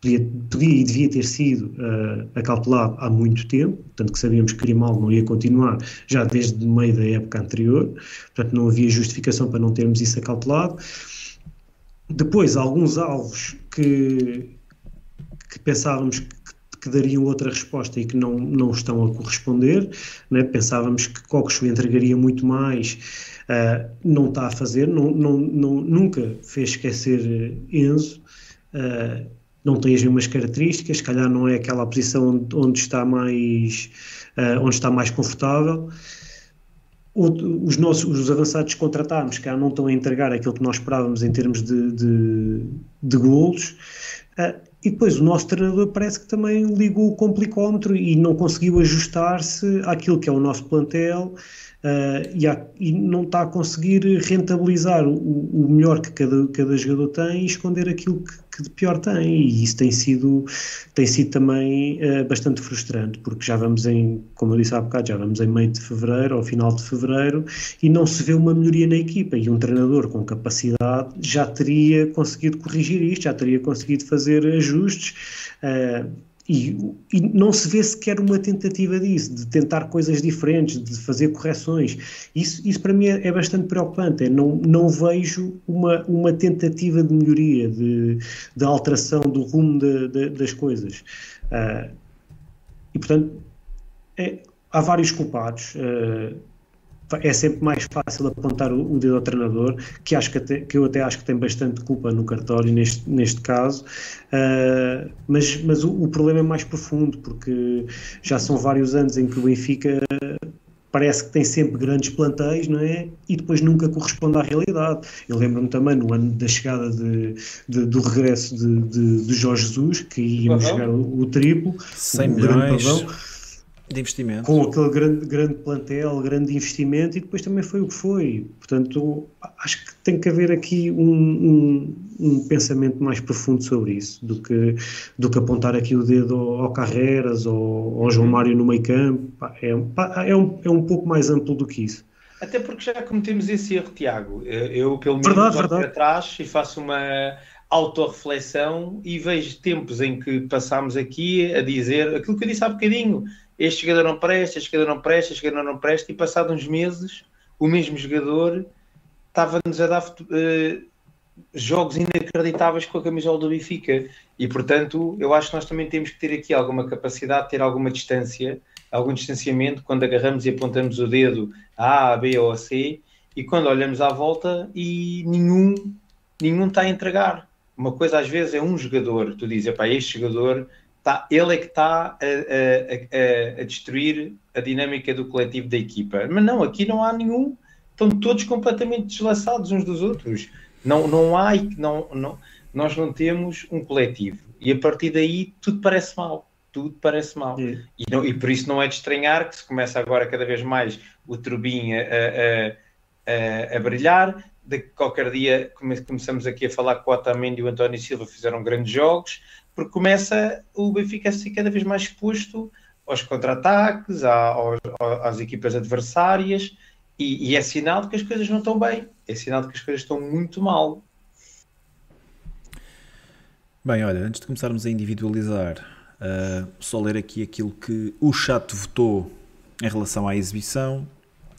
podia, podia e devia ter sido uh, acautelado há muito tempo, tanto que sabíamos que Grimaldo não ia continuar já desde o meio da época anterior, portanto não havia justificação para não termos isso acautelado. Depois, alguns alvos que, que pensávamos que, que dariam outra resposta e que não, não estão a corresponder. Né? Pensávamos que Coxo entregaria muito mais, uh, não está a fazer, não, não, não, nunca fez esquecer Enzo. Uh, não tem as mesmas características, se calhar não é aquela posição onde está mais, uh, onde está mais confortável. os nossos os avançados que contratámos cá não estão a entregar aquilo que nós esperávamos em termos de, de, de golos. E depois o nosso treinador parece que também ligou o complicómetro e não conseguiu ajustar-se àquilo que é o nosso plantel uh, e, e, não está a conseguir rentabilizar o, o, melhor que cada, cada jogador tem e esconder aquilo que, que de pior tem. E isso tem sido, tem sido também uh, bastante frustrante, porque já vamos em, como eu disse há bocado, já vamos em meio de fevereiro, ao final de fevereiro, e não se vê uma melhoria na equipa. E um treinador com capacidade já teria conseguido corrigir isto, já teria conseguido fazer ajustes. Uh, e, e, não se vê sequer uma tentativa disso, de tentar coisas diferentes, de fazer correções. Isso, isso para mim é, é bastante preocupante. Não, não vejo uma, uma tentativa de melhoria, de, de alteração do rumo de, de, das coisas. Uh, e portanto, é, há vários culpados. Uh, é sempre mais fácil apontar o, dedo ao treinador, que, acho que, até, que eu até acho que tem bastante culpa no cartório neste, neste caso, uh, mas, mas o, o, problema é mais profundo, porque já são vários anos em que o Benfica parece que tem sempre grandes plantéis, não é? E depois nunca corresponde à realidade. Eu lembro-me também no ano da chegada de, de, do regresso de, de, de Jorge Jesus, que íamos jogar o, o triplo, 100 o milhões. Grande de investimento. Com aquele grande, grande plantel, grande investimento e depois também foi o que foi. Portanto, acho que tem que haver aqui um, um, um pensamento mais profundo sobre isso do que, do que apontar aqui o dedo ao, Carreras ou ao João uhum. Mário no meio campo. É, é, um, é um pouco mais amplo do que isso. Até porque já cometemos esse erro, Tiago. Eu, pelo menos, verdade, olho verdade. para trás e faço uma autorreflexão e vejo tempos em que passámos aqui a dizer aquilo que eu disse há bocadinho este jogador não presta, este jogador não presta, este jogador não presta, e passado uns meses, o mesmo jogador estava-nos a dar uh, jogos inacreditáveis com a camisola do Benfica. E, portanto, eu acho que nós também temos que ter aqui alguma capacidade, ter alguma distância, algum distanciamento, quando agarramos e apontamos o dedo a A, B ou a C, e quando olhamos à volta e nenhum, nenhum está a entregar. Uma coisa às vezes é um jogador, tu dizes, este jogador tá, ele é que está a, a, a, a, destruir a dinâmica do coletivo da equipa. Mas não, aqui não há nenhum, estão todos completamente deslaçados uns dos outros. Não, não há, não, não, nós não temos um coletivo. E a partir daí tudo parece mal. Tudo parece mal. E, não, e por isso não é de estranhar que se começa agora cada vez mais o turbinho a, a, a brilhar. De qualquer dia começamos aqui a falar que o Otamendi e o António Silva fizeram grandes jogos porque começa o Benfica a ser cada vez mais exposto aos contra-ataques, às equipas adversárias, e, e, é sinal de que as coisas não estão bem, é sinal de que as coisas estão muito mal. Bem, olha, antes de começarmos a individualizar, uh, só ler aqui aquilo que o chat votou em relação à exibição.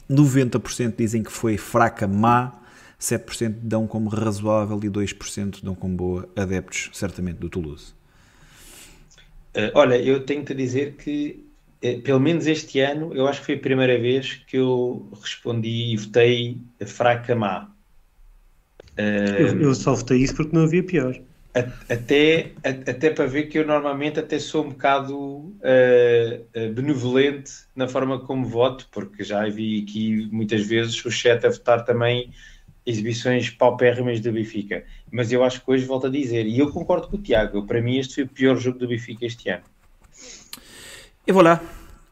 90% dizem que foi fraca, má, 7% dão como razoável e 2% dão como boa, adeptos certamente do Toulouse. Uh, olha, eu tenho que dizer que, uh, pelo menos este ano, eu acho que foi a primeira vez que eu respondi e votei fraca má. Uh, eu, eu, só votei isso porque não havia pior. Até, até para ver que eu normalmente até sou um bocado benevolente na forma como voto, porque já vi aqui muitas vezes o chat a votar também exibições paupérrimas do Benfica. Mas eu acho que hoje volto a dizer, e eu concordo com o Tiago, para mim este foi o pior jogo do Benfica este ano. Eu vou lá.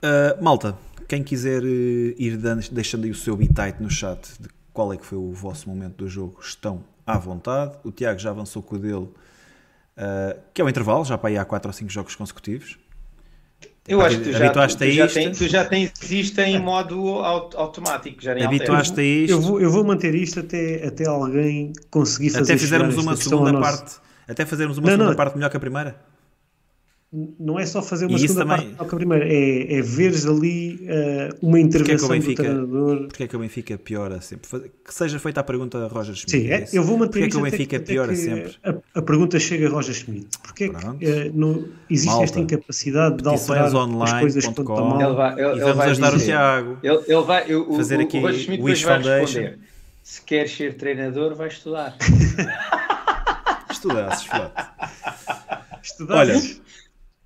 Uh, malta, quem quiser uh, ir deixando aí o seu bitite no chat de qual é que foi o vosso momento do jogo, estão à vontade. O Tiago já avançou com o dele, uh, que é o intervalo, já para ir há 4 ou 5 jogos consecutivos. Eu acho que tu já, tu, tu, já tens, tu já tens isto em modo automático, já nem Habituaste a isto. Eu vou, eu vou manter isto até, até alguém conseguir fazer Até fizermos uma segunda parte. Até fazermos uma não, segunda não. parte melhor que a primeira? Não é só fazer uma e segunda também... parte a primeira, é, é veres ali uh, uma intervenção porque é Benfica, do treinador. Porque é que o Benfica piora sempre? Que seja feita a pergunta a Roger Schmidt. Sim, é, eu vou manter porque é que o Benfica piora sempre? A, a, pergunta chega a Roger Schmidt. Porque é que uh, no, existe Malta, esta incapacidade de alterar online. as coisas quando estão mal? Ele vai, ele, e vamos ajudar dizer, o Tiago. Ele, ele vai, eu, fazer o, aqui o Roger Schmidt Wish vai responder. Se queres ser treinador, vai estudar. Estudasses, Flávio. Olha,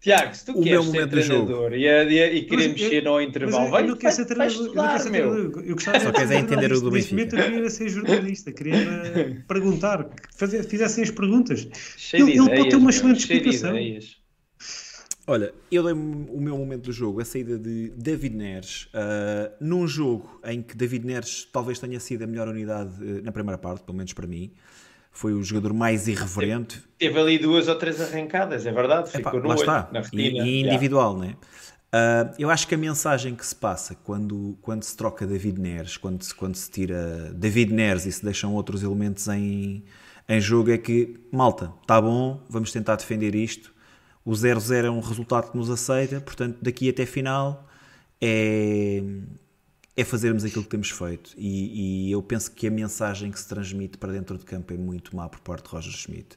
Tiago, se tu o queres ser treinador e, e, e querer mexer no intervalo, vai, não quer ser treinador. Estudar, meu. Eu gostava Só queres é entender o do Benfica. Neste momento eu queria ser jornalista, queria perguntar, que fizessem as perguntas. Cheio ele, ele pode ter uma excelente explicação. Olha, eu dei o meu momento do jogo, a saída de David Neres, uh, num jogo em que David Neres talvez tenha sido a melhor unidade uh, na primeira parte, pelo menos para mim foi o jogador mais irreverente. Teve, ali duas ou três arrancadas, é verdade, ficou Epá, no lá olho, está. na retina. E, e individual, yeah. né? Uh, eu acho que a mensagem que se passa quando, quando se troca David Neres, quando se, quando se tira David Neres e se deixam outros elementos em, em jogo, é que, malta, está bom, vamos tentar defender isto. O 0-0 é um resultado que nos aceita, portanto, daqui até final é, é fazermos aquilo que temos feito. E, e, eu penso que a mensagem que se transmite para dentro de campo é muito má por parte de Roger Schmidt.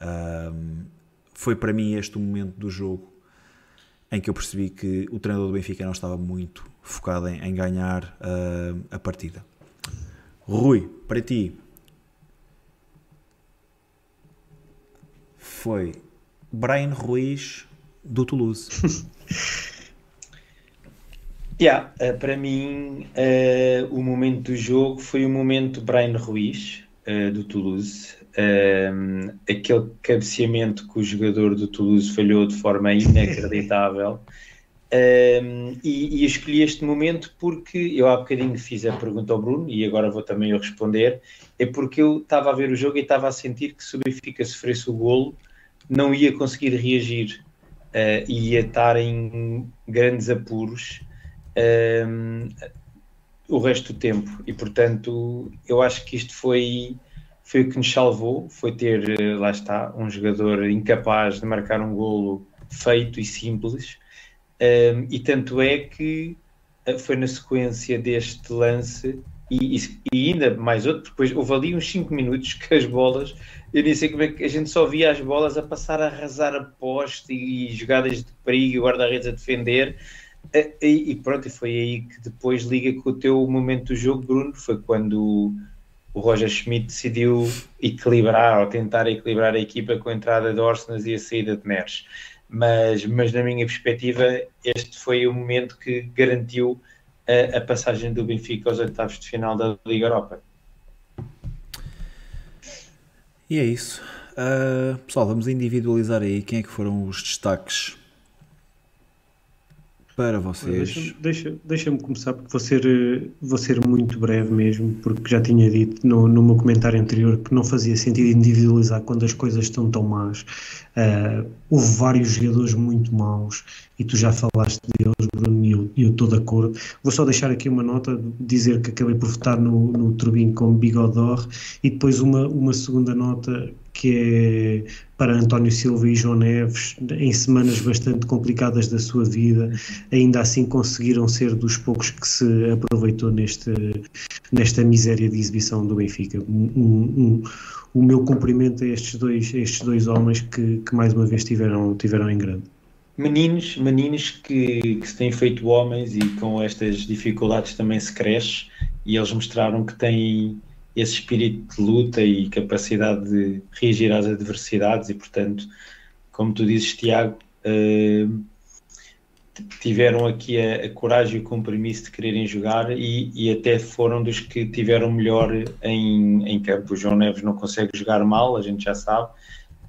Um, foi para mim este o momento do jogo em que eu percebi que o treinador do Benfica não estava muito focado em, em ganhar uh, a partida. Rui, para ti, foi Brian Ruiz do Toulouse. Yeah, uh, para mim, uh, o momento do jogo foi o momento Brian Ruiz, uh, do Toulouse. aquele cabeceamento que o jogador do Toulouse falhou de forma inacreditável. e, e escolhi este momento porque eu há bocadinho fiz a pergunta ao Bruno e agora vou também eu responder. É porque eu estava a ver o jogo e estava a sentir que se o Benfica sofresse o golo, não ia conseguir reagir. Uh, ia estar em grandes apuros um, o resto do tempo. E portanto, eu acho que isto foi, foi o que nos salvou: foi ter, eh, lá está, um jogador incapaz de marcar um golo feito e simples. Um, e tanto é que eh, foi na sequência deste lance e, e, ainda mais outro, depois houve ali uns 5 minutos que as bolas, eu nem sei como é que a gente só via as bolas a passar a arrasar a poste e, e jogadas de perigo e guarda-redes a defender e, e pronto, foi aí que depois liga com o teu momento do jogo, Bruno, foi quando o Roger Schmidt decidiu equilibrar ou tentar equilibrar a equipa com a entrada de Orsnas e a saída de Neres. Mas, mas na minha perspectiva, este foi o momento que garantiu a, a passagem do Benfica aos oitavos de final da Liga Europa. E é isso. Uh, pessoal, vamos individualizar aí quem é que foram os destaques para vocês. Deixa-me deixa, deixa começar, porque vou ser, eh, vou ser muito breve mesmo, porque já tinha dito no, no meu comentário anterior que não fazia sentido individualizar quando as coisas estão tão más. Uh, houve vários jogadores muito maus e tu já falaste deles, Bruno, e eu, eu estou de acordo. Vou só deixar aqui uma nota, dizer que acabei por votar no, no Turbin como Bigodor e depois uma, uma segunda nota que é para António Silva e João Neves, em semanas bastante complicadas da sua vida, ainda assim conseguiram ser dos poucos que se aproveitou neste, nesta miséria de exibição do Benfica. Um, um, o meu cumprimento a estes dois, estes dois homens que, que mais uma vez tiveram, tiveram em grande. Meninos, meninos que, que se têm feito homens e com estas dificuldades também se cresce e eles mostraram que têm esse espírito de luta e capacidade de reagir às adversidades e, portanto, como tu dizes, Tiago, uh, tiveram aqui a, a, coragem e o compromisso de quererem jogar e, e, até foram dos que tiveram melhor em, em campo. O João Neves não consegue jogar mal, a gente já sabe,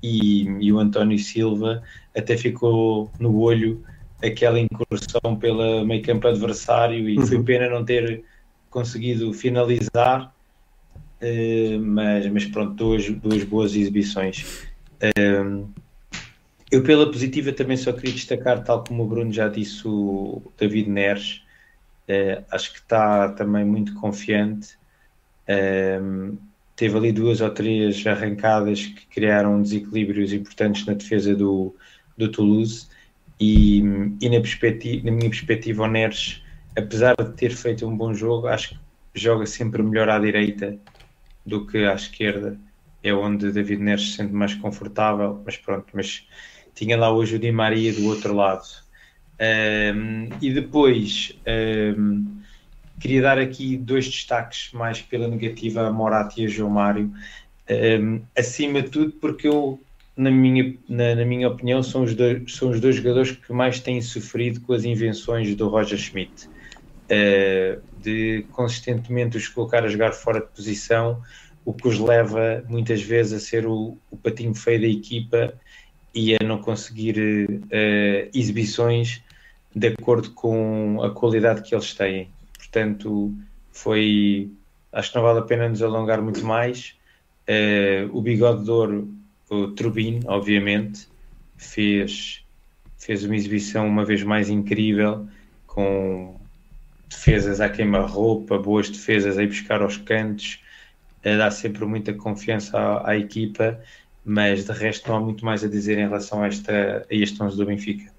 e, e o António Silva até ficou no olho aquela incursão pela meio campo adversário e uhum. foi pena não ter conseguido finalizar eh, mas, mas pronto, duas, duas boas exibições. Uh, eu, pela positiva, também só queria destacar, tal como o Bruno já disse, o David Neres. Uh, acho que está também muito confiante. teve ali duas ou três arrancadas que criaram desequilíbrios importantes na defesa do, do Toulouse. E, e na, perspectiva, na minha perspectiva, o Neres, apesar de ter feito um bom jogo, acho que joga sempre melhor à direita do que à esquerda é onde David Neres se sente mais confortável, mas pronto, mas tinha lá hoje o Di Maria do outro lado. Um, e depois um, queria dar aqui dois destaques mais pela negativa a Moratti e a João Mário. Um, acima de tudo, porque eu na minha, na, na, minha opinião, são os, dois, são os dois jogadores que mais têm sofrido com as invenções do Roger Schmidt. Uh, de consistentemente os colocar a jogar fora de posição, o que os leva muitas vezes a ser o, o patinho feio da equipa e a não conseguir uh, exibições de acordo com a qualidade que eles têm. Portanto, foi. Acho que não vale a pena nos alongar muito mais. Uh, o bigode de ouro, o Trubin, obviamente, fez, fez uma exibição uma vez mais incrível, com defesas à queima-roupa, boas defesas a ir buscar aos cantos, dá sempre muita confiança à, à, equipa, mas de resto não há muito mais a dizer em relação a, esta, a este 11 do Benfica.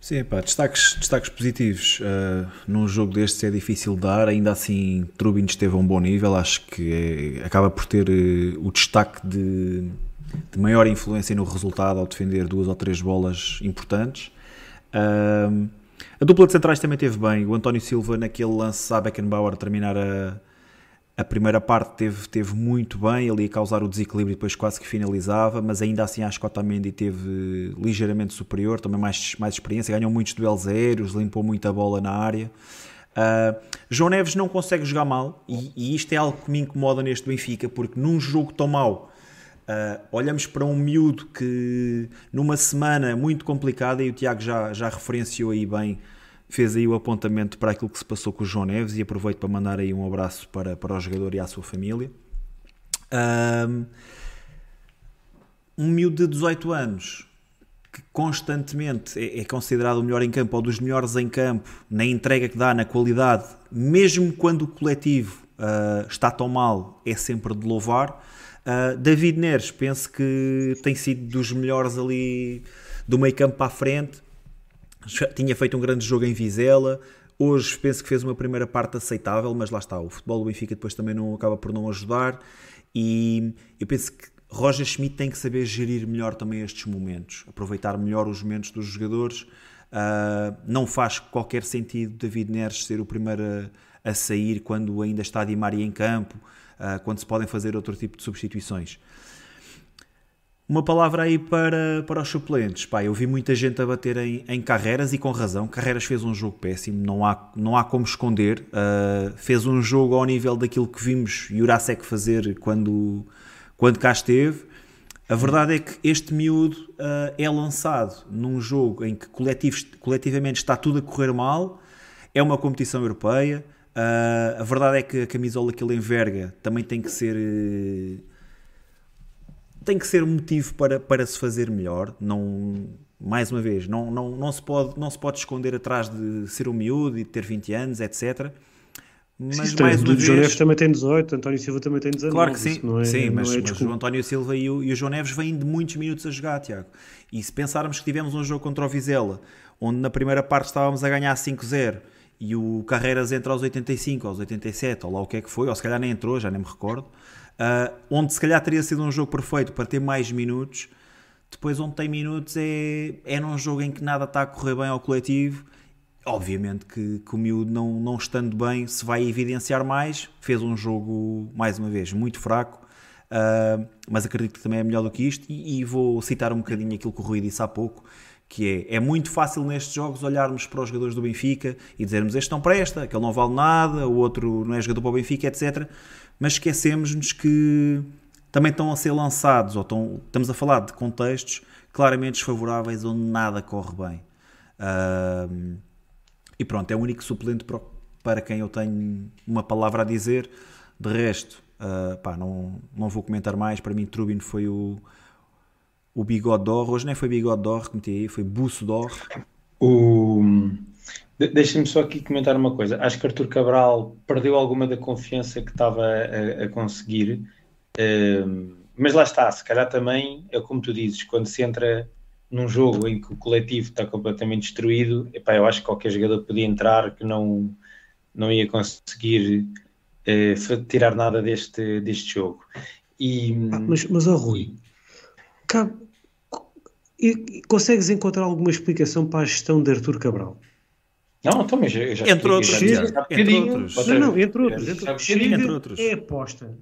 Sim, pá, destaques, destaques positivos. Uh, num jogo destes é difícil dar, ainda assim Trubin esteve a um bom nível, acho que é, acaba por ter uh, o destaque de, de, maior influência no resultado ao defender duas ou três bolas importantes. Uh, a dupla de centrais também teve bem, o António Silva naquele lance a Beckenbauer terminar a, a primeira parte teve, teve muito bem, ali a causar o desequilíbrio e depois quase que finalizava, mas ainda assim acho que Otamendi teve ligeiramente superior, também mais, mais experiência, ganhou muitos duelos aéreos, limpou muita bola na área. Uh, João Neves não consegue jogar mal e, e, isto é algo que me incomoda neste Benfica, porque num jogo tão mau uh, olhamos para um miúdo que numa semana muito complicada, e o Tiago já, já referenciou aí bem fez aí o apontamento para aquilo que se passou com o João Neves e aproveito para mandar aí um abraço para, para o jogador e à sua família. Um, um miúdo de 18 anos que constantemente é, é, considerado o melhor em campo ou dos melhores em campo, na entrega que dá, na qualidade, mesmo quando o coletivo uh, está tão mal, é sempre de louvar. Uh, David Neres, penso que tem sido dos melhores ali do meio campo para a frente tinha feito um grande jogo em Vizela. Hoje penso que fez uma primeira parte aceitável, mas lá está, o futebol do Benfica depois também não acaba por não ajudar. E eu penso que Roger Schmidt tem que saber gerir melhor também estes momentos, aproveitar melhor os momentos dos jogadores. Uh, não faz qualquer sentido David Neres ser o primeiro a, a sair quando ainda está Di Maria em campo, quando se podem fazer outro tipo de substituições. Uma palavra aí para, para os suplentes. Pá, eu vi muita gente a bater em, em Carreras e com razão. Carreras fez um jogo péssimo, não há, não há como esconder. Uh, fez um jogo ao nível daquilo que vimos Jurasek fazer quando, quando cá esteve. A verdade é que este miúdo uh, é lançado num jogo em que coletivamente está tudo a correr mal, é uma competição europeia. Uh, a verdade é que a camisola que ele enverga também tem que ser tem que ser um motivo para, para se fazer melhor. Não, mais uma vez, não, não, não, se pode, não se pode esconder atrás de ser um miúdo e de ter 20 anos, etc. Mas sim, mais uma vez... João Neves também tem 18, António Silva também tem 19. Claro que sim, é, sim mas, é mas o António Silva e o, e o, João Neves vêm de muitos minutos a jogar, Tiago. E se pensarmos que tivemos um jogo contra o Vizela, onde na primeira parte estávamos a ganhar 5-0 e o Carreiras entra aos 85, aos 87, ou lá o que é que foi, ou se calhar nem entrou, já nem me recordo uh, onde se calhar teria sido um jogo perfeito para ter mais minutos. Depois, onde tem minutos, é, é num jogo em que nada está a correr bem ao coletivo. Obviamente que, que o miúdo, não, não estando bem, se vai evidenciar mais. Fez um jogo, mais uma vez, muito fraco. Uh, mas acredito que também é melhor do que isto. E, e, vou citar um bocadinho aquilo que o Rui disse há pouco, que é, é muito fácil nestes jogos olharmos para os jogadores do Benfica e dizermos este não presta, aquele não vale nada, o outro não é jogador para o Benfica, etc mas esquecemos-nos que também estão a ser lançados, ou estão, estamos a falar de contextos claramente desfavoráveis onde nada corre bem. E pronto, é o único suplente para, para quem eu tenho uma palavra a dizer. De resto, uh, pá, não, não vou comentar mais. Para mim, Trubin foi o, o bigode d'or. Hoje nem foi bigode d'or que meti aí, foi buço d'or. O Deixa-me só aqui comentar uma coisa. Acho que Artur Cabral perdeu alguma da confiança que estava a, a conseguir, uh, mas lá está. Se calhar também é como tu dizes, quando se entra num jogo em que o coletivo está completamente destruído, epá, eu acho que qualquer jogador podia entrar que não, não ia conseguir uh, tirar nada deste, deste jogo. E, ah, mas, mas oh, Rui, cabe, consegues encontrar alguma explicação para a gestão de Artur Cabral? Não, então, mas eu já entre outros, chega, entre outros. Não, não, entre outros. Entre, entre outros. É aposta.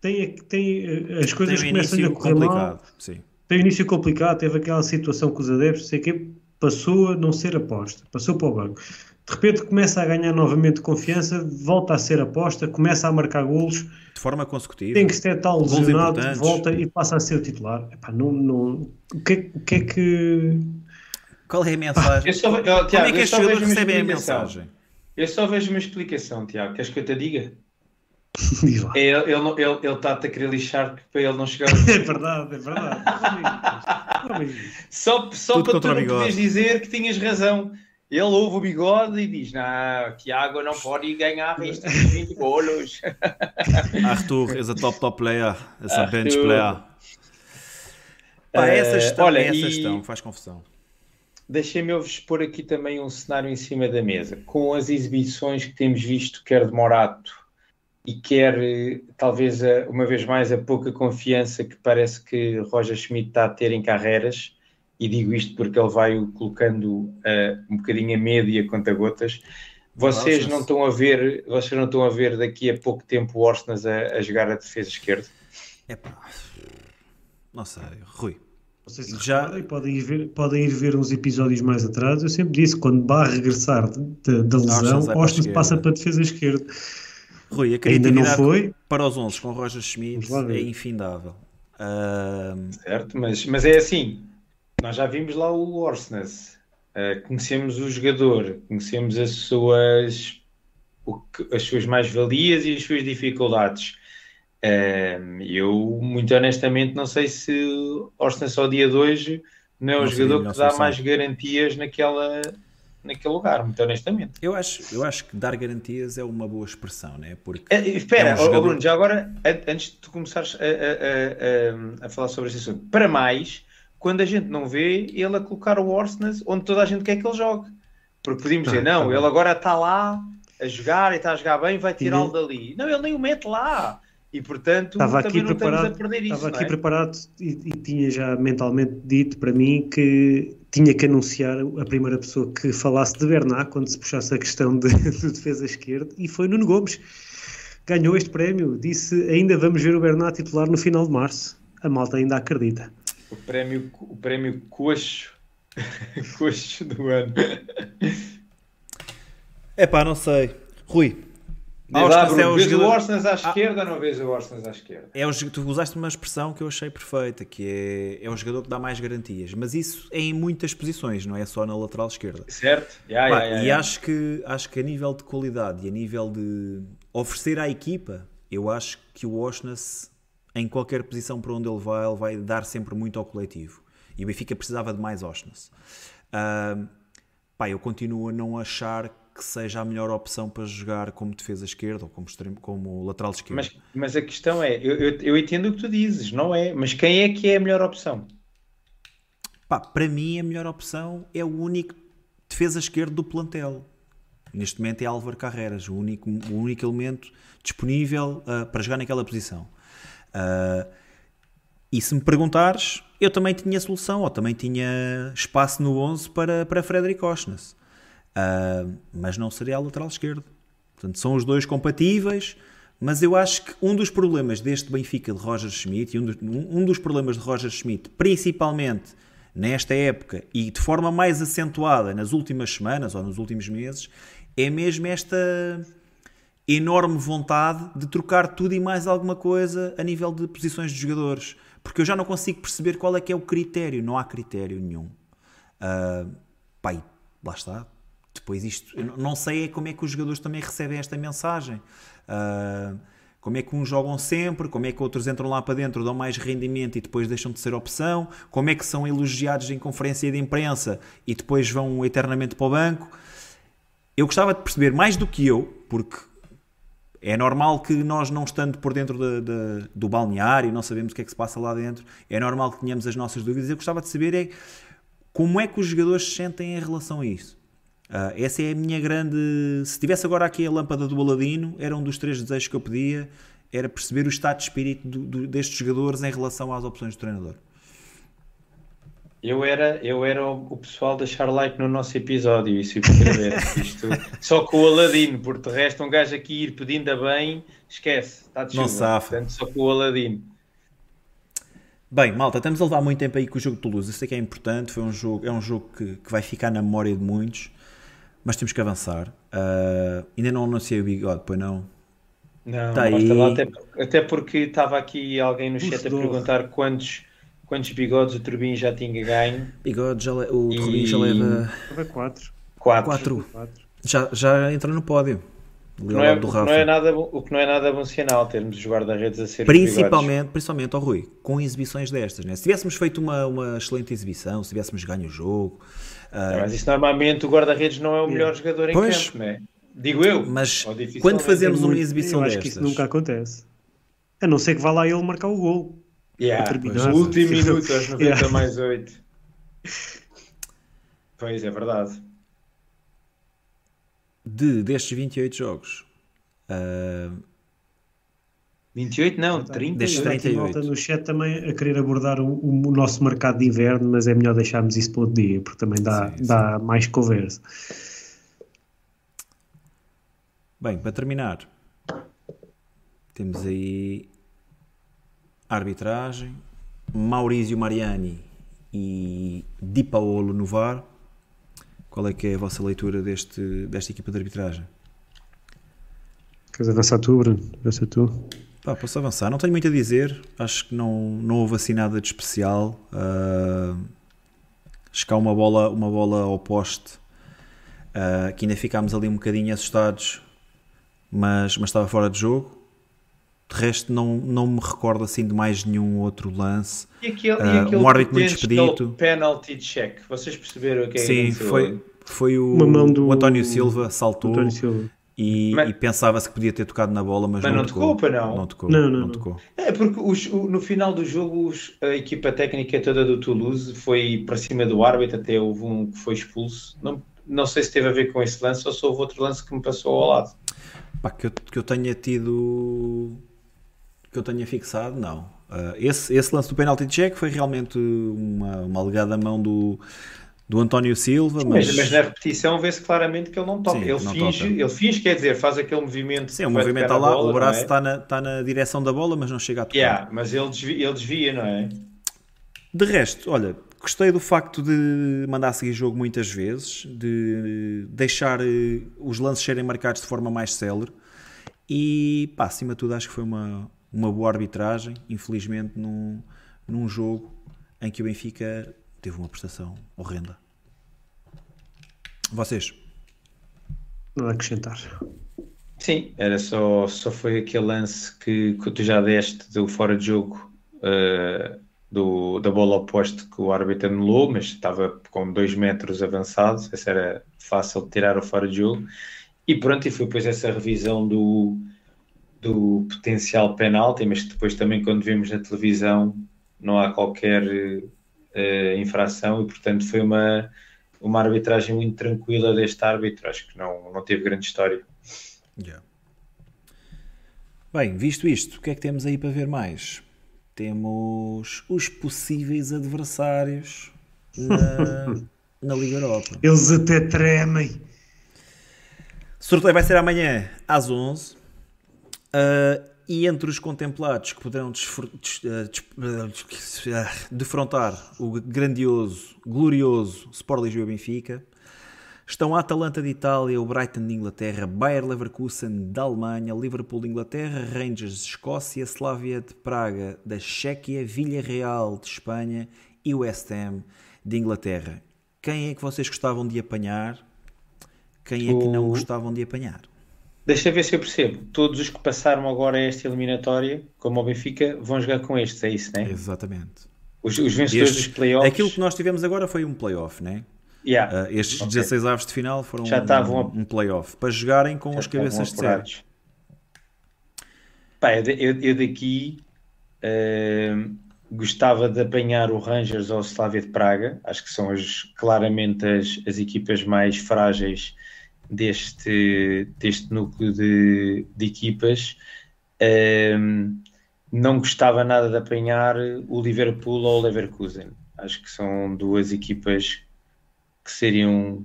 tem, tem as coisas tem começam a correr mal. Sim. Tem o início complicado, teve aquela situação com os adeptos, sei que passou a não ser aposta, passou para o banco. De repente começa a ganhar novamente confiança, volta a ser aposta, começa a marcar golos. De forma consecutiva. Tem que ser tal lesionado, volta e passa a ser o titular. Epá, não, não, o, que, o que é que... Qual é a mensagem? Eu só, eu, Tiago, Como é que estes jogadores recebem a mensagem? Eu só vejo uma explicação, Tiago. Queres que eu te diga? É, ele, ele, ele, ele está-te a querer lixar para ele não chegar. é verdade, é verdade. só só para tu não poderes dizer que tinhas razão. Ele ouve o bigode e diz: Não, Tiago não pode ganhar estes 20 golos. Arthur is a top, top player. Is a bench player. Pá, essa gestão, olha, essa gestão faz confusão. Deixem-me vos pôr aqui também um cenário em cima da mesa. Com as exibições que temos visto, quer de Morato, e quer, eh, talvez, uma vez mais, a pouca confiança que parece que Roger Schmidt está a ter em carreiras, e digo isto porque ele vai colocando uh, um bocadinho a medo e a conta-gotas. Vocês não estão a ver, vocês não estão a ver daqui a pouco tempo o Orsnas a, a jogar a defesa esquerda? É pá, não sei, Rui. Vocês se já podem ir, ver, podem ir ver uns episódios mais atrás. Eu sempre disse quando Barra regressar da lesão, Orsnas passa para a defesa esquerda. Rui, a criatividade Ainda não foi. para os 11 com Roger Schmidt é infindável. Uh... Certo, mas, mas é assim, nós já vimos lá o Orsnes, uh, conhecemos o jogador, conhecemos as suas, que, as suas mais-valias e as suas dificuldades. Uh, eu, muito honestamente, não sei se Orsnes ao dia de hoje não é o não jogador sei, que dá mais garantias naquela, naquele lugar, muito honestamente. Eu acho, eu acho que dar garantias é uma boa expressão, né? Porque é, espera, é um jogador... Bruno, já agora, antes de tu começares a, a, a, a, falar sobre esse assunto, para mais, quando a gente não vê ele a colocar o Orsnes onde toda a gente quer que ele jogue. Porque podíamos dizer, ah, não, tá ele agora está lá a jogar e está a jogar bem, vai tirá-lo dali. Não, ele nem o mete lá. E portanto, estava aqui preparado, Estava aqui é? preparado e, e, tinha já mentalmente dito para mim que tinha que anunciar a primeira pessoa que falasse de Bernat quando se puxasse a questão de, de defesa esquerda e foi Nuno Gomes. Ganhou este prémio, disse ainda vamos ver o Bernat titular no final de março. A malta ainda acredita. O prémio, o prémio coxo, coxo do ano. É pá, não sei. Rui, lá, Bruno, é o vês jogador... o Orsnes à ah. esquerda ah, ou não vês o Orsnes à esquerda? É o, tu usaste uma expressão que eu achei perfeita, que é, é o jogador que dá mais garantias. Mas isso é em muitas posições, não é só na lateral esquerda. Certo. Yeah, Pá, yeah, yeah, e Acho, que, acho que a nível de qualidade e a nível de oferecer à equipa, eu acho que o Orsnes, em qualquer posição para onde ele vai, ele vai dar sempre muito ao coletivo. E o Benfica precisava de mais Orsnes. Uh, pá, eu continuo a não achar que seja a melhor opção para jogar como defesa esquerda ou como, extremo, como lateral esquerdo. Mas, mas a questão é, eu, eu, eu, entendo o que tu dizes, não é? Mas quem é que é a melhor opção? Pá, para mim a melhor opção é o único defesa esquerdo do plantel. Neste momento é Álvaro Carreras, o único, o único elemento disponível uh, para jogar naquela posição. Uh, e se me perguntares, eu também tinha solução, ou também tinha espaço no 11 para, para Frederic Osnes. Uh, mas não seria a lateral esquerdo. Portanto, são os dois compatíveis, mas eu acho que um dos problemas deste Benfica de Roger Schmidt, e um dos, um dos problemas de Roger Schmidt, principalmente nesta época e de forma mais acentuada nas últimas semanas ou nos últimos meses, é mesmo esta enorme vontade de trocar tudo e mais alguma coisa a nível de posições de jogadores. Porque eu já não consigo perceber qual é que é o critério. Não há critério nenhum. Uh, pai, lá está depois isto, não sei é como é que os jogadores também recebem esta mensagem. Uh, como é que uns jogam sempre, como é que outros entram lá para dentro, dão mais rendimento e depois deixam de ser opção, como é que são elogiados em conferência de imprensa e depois vão eternamente para o banco. Eu gostava de perceber mais do que eu, porque é normal que nós não estando por dentro de, de, do balneário, não sabemos o que é que se passa lá dentro, é normal que tenhamos as nossas dúvidas. Eu gostava de saber é como é que os jogadores se sentem em relação a isso. Uh, essa é a minha grande. Se tivesse agora aqui a lâmpada do Aladino, era um dos três desejos que eu pedia, era perceber o estado de espírito do, do, destes jogadores em relação às opções do treinador. Eu era, eu era o, pessoal deixar like no nosso episódio e subscrever isto. Só com o Aladino, porque de resto um gajo aqui ir pedindo a bem, esquece, está de chuva. Não safa. Portanto, só com o Aladino. Bem, malta, estamos a levar muito tempo aí com o jogo de Toulouse. Isso é que é importante. Foi um jogo, é um jogo que, que vai ficar na memória de muitos, mas temos que avançar. Uh, ainda não anunciei o bigode, pois não? Não, tá aí... lá, até, até porque estava aqui alguém no chat a perguntar quantos Quantos bigodes o Turbin já tinha ganho? Bigode, já le... o e... Turbin já leva. 4. 4. Já, já entrou no pódio. Não é, do Rafa. Não é nada, o que não é nada bom sinal termos os guarda-redes a ser principalmente, principalmente, ao oh, Rui, com exibições destas. Né? Se tivéssemos feito uma, uma excelente exibição, se tivéssemos ganho o jogo. Uh... mas isso normalmente o guarda-redes não é o melhor jogador em pois, campo, não é? Digo eu. Mas quando fazemos uma exibição eu acho destas. que isso nunca acontece. A não ser que vá lá ele marcar o gol. Yeah, último minuto, aos 90 yeah. mais 8. Pois, é verdade. De, destes 28 jogos... Uh... 28 não, 38. Destes 38. no chat também a querer abordar o, o, nosso mercado de inverno, mas é melhor deixarmos isso para outro dia, porque também dá, sim, dá sim. mais conversa. Bem, para terminar, temos aí arbitragem, Maurizio Mariani e Di Paolo no VAR. Qual é que é a vossa leitura deste, desta equipa de arbitragem? Queres avançar tu, Bruno? Avança tu. Pá, posso avançar? Não tenho muito a dizer. Acho que não, não houve assim nada de especial. Uh, acho que há uma bola, uma bola ao poste uh, que ainda ficámos ali um bocadinho assustados, mas, mas estava fora de jogo. De resto, não, não me recordo assim de mais nenhum outro lance. E aquele, uh, e aquele um árbitro muito expedito. penalty check, vocês perceberam o que é Sim, foi, foi o, do... o António Silva, saltou António Silva. E, e pensava-se que podia ter tocado na bola, mas, mas não, não tocou. tocou não. Não tocou. Não, não, não tocou. É porque os, no final do jogo os, a equipa técnica toda do Toulouse foi para cima do árbitro, até houve um que foi expulso. Não, não sei se teve a ver com esse lance ou se houve outro lance que me passou ao lado. Pá, que, eu, que eu tenha tido que eu tenha fixado, não. Uh, esse, esse lance do penalty check foi realmente uma, uma alegada mão do, do António Silva. Mas... mas, na repetição vê-se claramente que ele não toca. Sim, ele, não finge, toca. ele finge, quer dizer, faz aquele movimento. Sim, o movimento está lá, bola, o braço é? está, na, está na direção da bola, mas não chega a tocar. Yeah, mas ele desvia, ele desvia, não é? De resto, olha, gostei do facto de mandar seguir jogo muitas vezes, de deixar eh, os lances serem marcados de forma mais célere e, pá, acima de tudo, acho que foi uma, uma boa arbitragem, infelizmente num, num jogo em que o Benfica teve uma prestação horrenda. Vocês? Não acrescentar. Sim, era só, só foi aquele lance que, que tu já deste do fora de jogo uh, do, da bola oposta que o árbitro anulou, mas estava com dois metros avançados, essa era fácil de tirar o fora de jogo. E pronto, e foi depois essa revisão do, do potencial penalti, mas depois também quando vemos na televisão não há qualquer uh, infração e portanto foi uma, uma arbitragem muito tranquila deste árbitro, acho que não, não teve grande história. Yeah. Bem, visto isto, o que é que temos aí para ver mais? Temos os possíveis adversários na, na Liga Europa. Eles até tremem. O sorteio vai ser amanhã às 11 Uh, e entre os contemplados que poderão defrontar o grandioso, glorioso Sport Lisboa Benfica, estão a Atalanta de Itália, o Brighton de Inglaterra, Bayer Leverkusen da Alemanha, Liverpool de Inglaterra, Rangers de Escócia, Slavia de Praga da Chequia, Villarreal de Espanha e West Ham de Inglaterra. Quem é que vocês gostavam de apanhar? Quem é que não gostavam de apanhar? Deixa ver se eu percebo. Todos os que passaram agora esta eliminatória, como o Benfica, vão jogar com estes, é isso, né? Exatamente. Os, os vencedores estes, dos playoffs. Aquilo que nós tivemos agora foi um playoff, né? Yeah. Uh, estes okay. 16 aves de final foram Já um, um playoff para jogarem com Já as cabeças de série. Pá, eu, eu daqui uh, gostava de apanhar o Rangers ou o Slavia de Praga. Acho que são as, claramente as, as equipas mais frágeis deste, deste núcleo de, de equipas. Um, não gostava nada de apanhar o Liverpool ou o Leverkusen. Acho que são duas equipas que seriam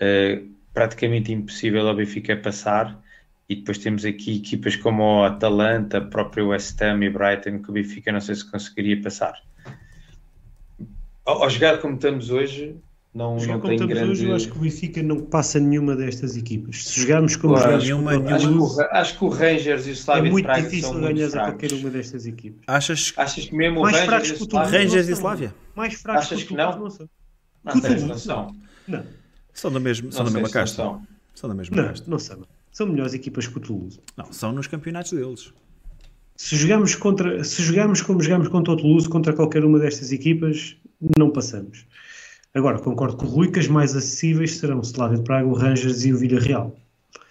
uh, praticamente impossível ao Benfica passar. E depois temos aqui equipas como o Atalanta, próprio West Ham e Brighton, que o Benfica não sei se conseguiria passar. Ao, ao jogar como estamos hoje, não, não tem grande... hoje, eu acho que o Benfica não passa nenhuma destas equipas. Se jogarmos como Claro, jogamos nenhuma- com o Acho, que Toulouse, o, acho que o Rangers e o é Slavia de muito Praga difícil são ganhar a qualquer uma destas equipas. Achas Achas que mesmo o Mais Rangers fracos e o que o. Rangers e não são. Slavia? Mais fracos Achas que não? Não são. Não, Toulouse, noção. Não, São da, mesma, são Não da mesma não casta? são. São da mesma não, casta. não são. São melhores equipas que o Toulouse. Não, são nos campeonatos deles. Se jogamos, contra, se jogamos como jogamos contra o Toulouse, contra qualquer uma destas equipas, não passamos. Agora, concordo com o Rui que as mais acessíveis serão o Slavia de Praga, o Rangers e o Villarreal.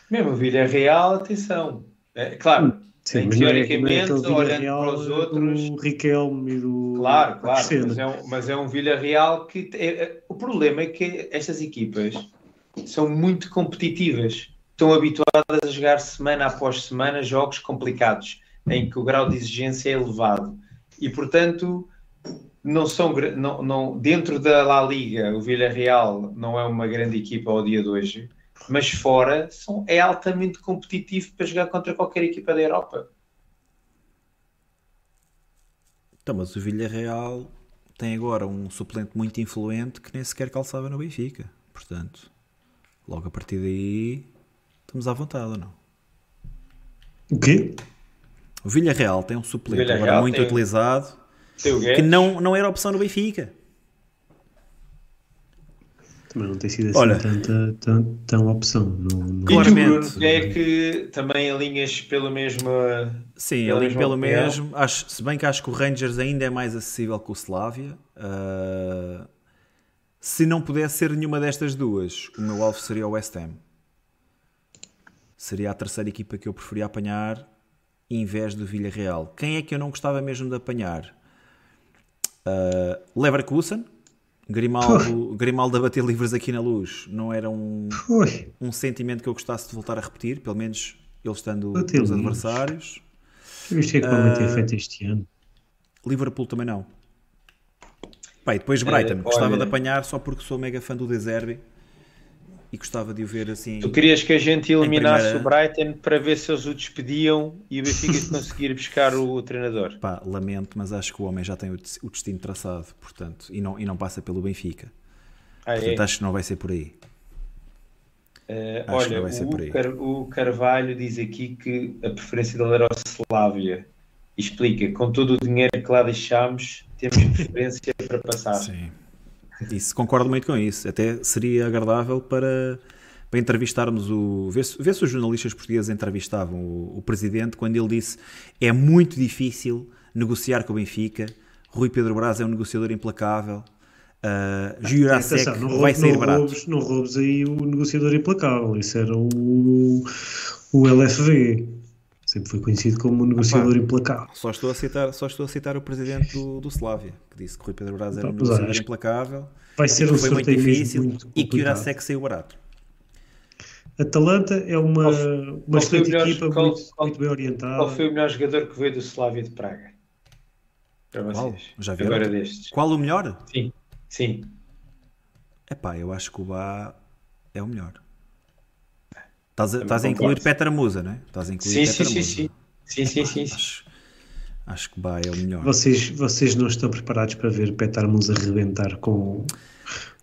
Mesmo o Villarreal, atenção. É, claro, Sim, Em não é- teoricamente, é olhando para os outros- do Riquelme e do Claro, claro, mas é, um, mas é um Villarreal que é- é- o problema é que estas equipas são muito competitivas, estão habituadas a jogar semana após semana jogos complicados, em que o grau de exigência é elevado e portanto não são não, não, dentro da La Liga o Villarreal não é uma grande equipa ao dia de hoje, mas fora são, é altamente competitivo para jogar contra qualquer equipa da Europa. Então, mas o Villarreal tem agora um suplente muito influente que nem sequer calçava no Benfica. Portanto, logo a partir daí, estamos à vontade ou não? O quê? O Villarreal tem um suplente Villarreal agora muito tem- utilizado que não, não era opção no Benfica. Também não tem sido assim Olha. tanta, tão, tão opção. E tu, Claramente. Bruno, quem é que também alinhas pelo mesmo. Sim, Pela ali mesma pelo opinião. mesmo. Acho, se bem que acho que o Rangers ainda é mais acessível que o Slavia. Ah, se não pudesse ser nenhuma destas duas, o meu alvo seria o West Ham. Seria a terceira equipa que eu preferia apanhar em vez do Villarreal. Quem é que eu não gostava mesmo de apanhar? Ah, Leverkusen. Grimaldo, Grimaldo a bater livros aqui na luz não era um, um sentimento que eu gostasse de voltar a repetir, pelo menos ele estando Bater nos livros. adversários. o que é que o Palmeiras Ah, tem feito este ano? Liverpool também não. E depois Brighton. Eh, gostava olha- de apanhar só porque sou mega fã do De Zerbi e gostava de o ver assim. Tu querias que a gente eliminasse primeira- o Brighton para ver se eles o despediam e o Benfica conseguir buscar o treinador. Pá, lamento, mas acho que o homem já tem o o destino traçado, portanto, e não, e não passa pelo Benfica. Ah, é? Portanto, acho que não vai ser por aí. Que olha, o, Car- o Carvalho diz aqui que a preferência dele era o Slavia. E explica, com todo o dinheiro que lá deixámos, temos preferência para passar. Sim. Isso, concordo muito com isso. Até seria agradável para, para entrevistarmos o. Ver se, ver se os jornalistas portugueses entrevistavam o, o presidente quando ele disse é muito difícil negociar com o Benfica. Rui Pedro Braz é um negociador implacável. Uh, Jurasek não, vai sair não, barato. roubes, não roubes aí o negociador implacável. Isso era o, o LFV. Sempre foi conhecido como o negociador implacável. Só estou a citar, só estou a citar o presidente do, do Slavia, que disse que Rui Pedro Braz era um é, negociador implacável. Vai ser que um foi muito difícil muito e que complicado. Jurasek saiu barato. Atalanta é uma, Qual- uma qual o excelente melhor- equipa, qual- muito, qual- muito bem orientada. Qual foi o melhor jogador que veio do Slavia de Praga? Para vocês. Já? Agora destes. Qual o melhor? Sim, sim. Epá, eu acho que o Bá é o melhor. Estás a, estás a incluir. Petra Musa, não é? Estás a incluir Sim, sim, Petra sim, Musa. sim. Sim, sim, sim, sim. Acho, acho que o Bá é o melhor. Vocês, vocês não estão preparados para ver Petar Musa arrebentar com,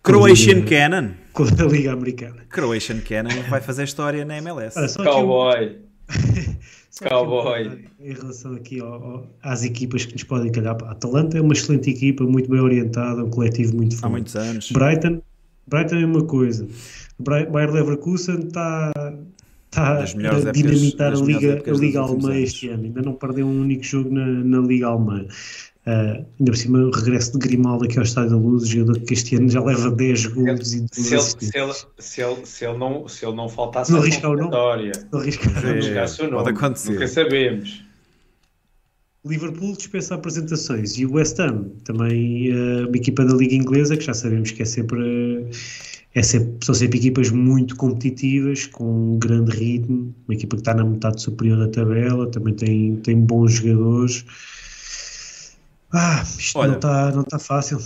Croatian com, Cannon. com a Liga Americana. Croatian Cannon vai fazer história na MLS. Olha, só aqui um- Cowboy. só aqui um Cowboy. comentário Em relação aqui ao- ao- às equipas que nos podem calhar. A Atalanta é uma excelente equipa, muito bem orientada, um coletivo muito Há forte. muitos anos. Brighton, Brighton é uma coisa. Bri- Bayer Leverkusen está está a épocas- dinamitar das a Liga, épocas a Liga Alemã anos. este ano. Ainda não perdeu um único jogo na, na Liga Alemã. Ah, ainda por cima, o regresso de Grimaldo aqui ao Estádio da Luz, jogador que este ano já leva 10 gols e 2 Se se, ele, se, ele, se, ele não, se ele não faltasse Não à arriscar o nome. convocatória, Não arrisca. não jogasse o pode nome, acontecer. nunca sabemos. Liverpool dispensa apresentações e o West Ham, também eh, uma equipa da Liga Inglesa, que já sabemos que é sempre, eh, é sempre, são sempre equipas muito competitivas, com um grande ritmo, uma equipa que está na metade superior da tabela, também tem, tem bons jogadores. Ah, isto Olha, não está não tá fácil.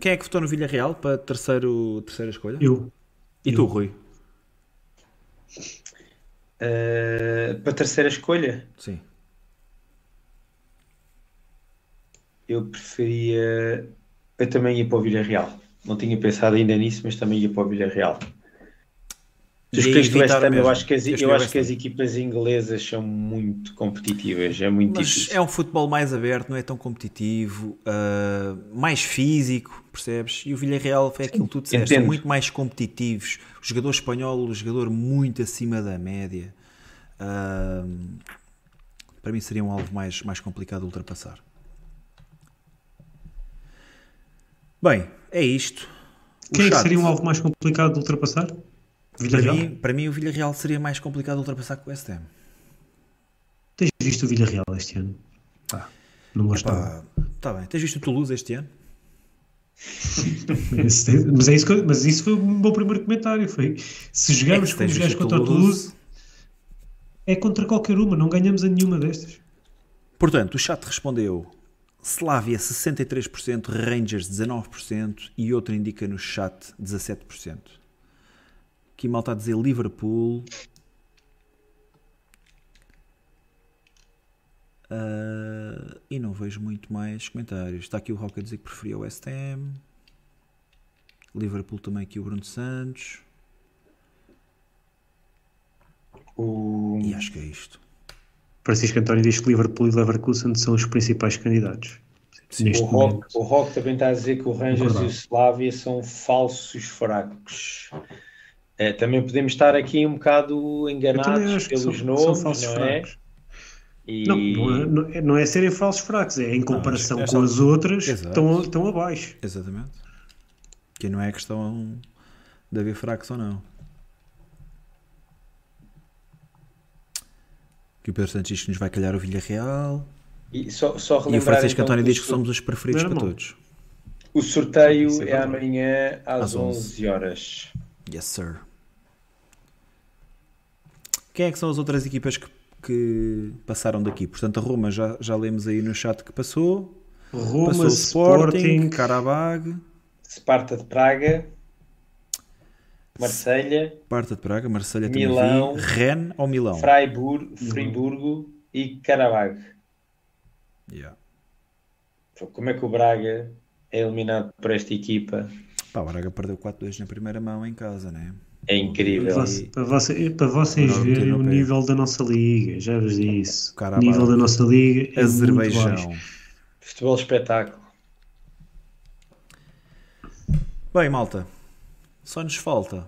Quem é que votou no Villarreal para terceiro, terceira escolha? Eu. E eu. tu, Rui? Uh, para terceira escolha? Sim. Eu preferia. Eu também ia para o Villarreal. Não tinha pensado ainda nisso, mas também ia para o Villarreal. Tu escolheste o West Ham, eu acho que, as, eu acho que as equipas inglesas são muito competitivas, é muito Mas difícil. É um futebol mais aberto, não é tão competitivo, uh, mais físico, percebes? E o Villarreal foi aquilo que tu disseste, são muito mais competitivos. O jogador espanhol, o jogador muito acima da média. Uh, para mim seria um alvo mais, mais complicado de ultrapassar. Bem, é isto. Quem é que seria um alvo mais complicado de ultrapassar? Para mim, para mim, o Villarreal seria mais complicado de ultrapassar que o West Ham. Tens visto o Villarreal este ano? Pá, não gostava. Está bem. Tens visto o Toulouse este ano? mas, é isso mas isso foi o meu primeiro comentário. Foi se jogarmos é como jogares contra o Toulouse, é contra qualquer uma, não ganhamos a nenhuma destas. Portanto, o chat respondeu Slavia 63%, Rangers 19% e outro indica no chat 17%. Aqui mal está a dizer Liverpool. Uh, e não vejo muito mais comentários. Está aqui o Rock a dizer que preferia o West Ham. Liverpool também aqui o Bruno Santos. O... E acho que é isto. Francisco António diz que Liverpool e Leverkusen são os principais candidatos. O, Rock, o Rock também está a dizer que o Rangers e o Slavia são falsos fracos. É, também podemos estar aqui um bocado enganados pelos são, nomes, são não é? E... Não, não é, não é serem falsos fracos, é em comparação não, é com as outras estão, estão abaixo. Exatamente. Que não é questão de haver fracos ou não. Que o Pedro Santos diz que nos vai calhar o Villarreal. E, só, só e o Francisco então, António diz que somos os preferidos para todos. O sorteio é, é amanhã às, às 11. 11 horas. Yes, sir. Quem é que são as outras equipas que, que passaram daqui? Portanto, a Roma já, já lemos aí no chat que passou. Roma, passou Sporting, Sporting Karabag, Sparta de Praga, Marselha, Sparta de Praga, Marselha Milão, Rennes ou Milão? Freiburg, Friburgo e Karabag. Yeah. Como é que o Braga é eliminado por esta equipa? Pá, o Braga perdeu 4-2 na primeira mão em casa, né? É incrível. Para, você, para vocês verem o nível da nossa liga, já vos disse. O nível da nossa liga é Azerbaijão. Futebol espetáculo. Bem, malta, só nos falta.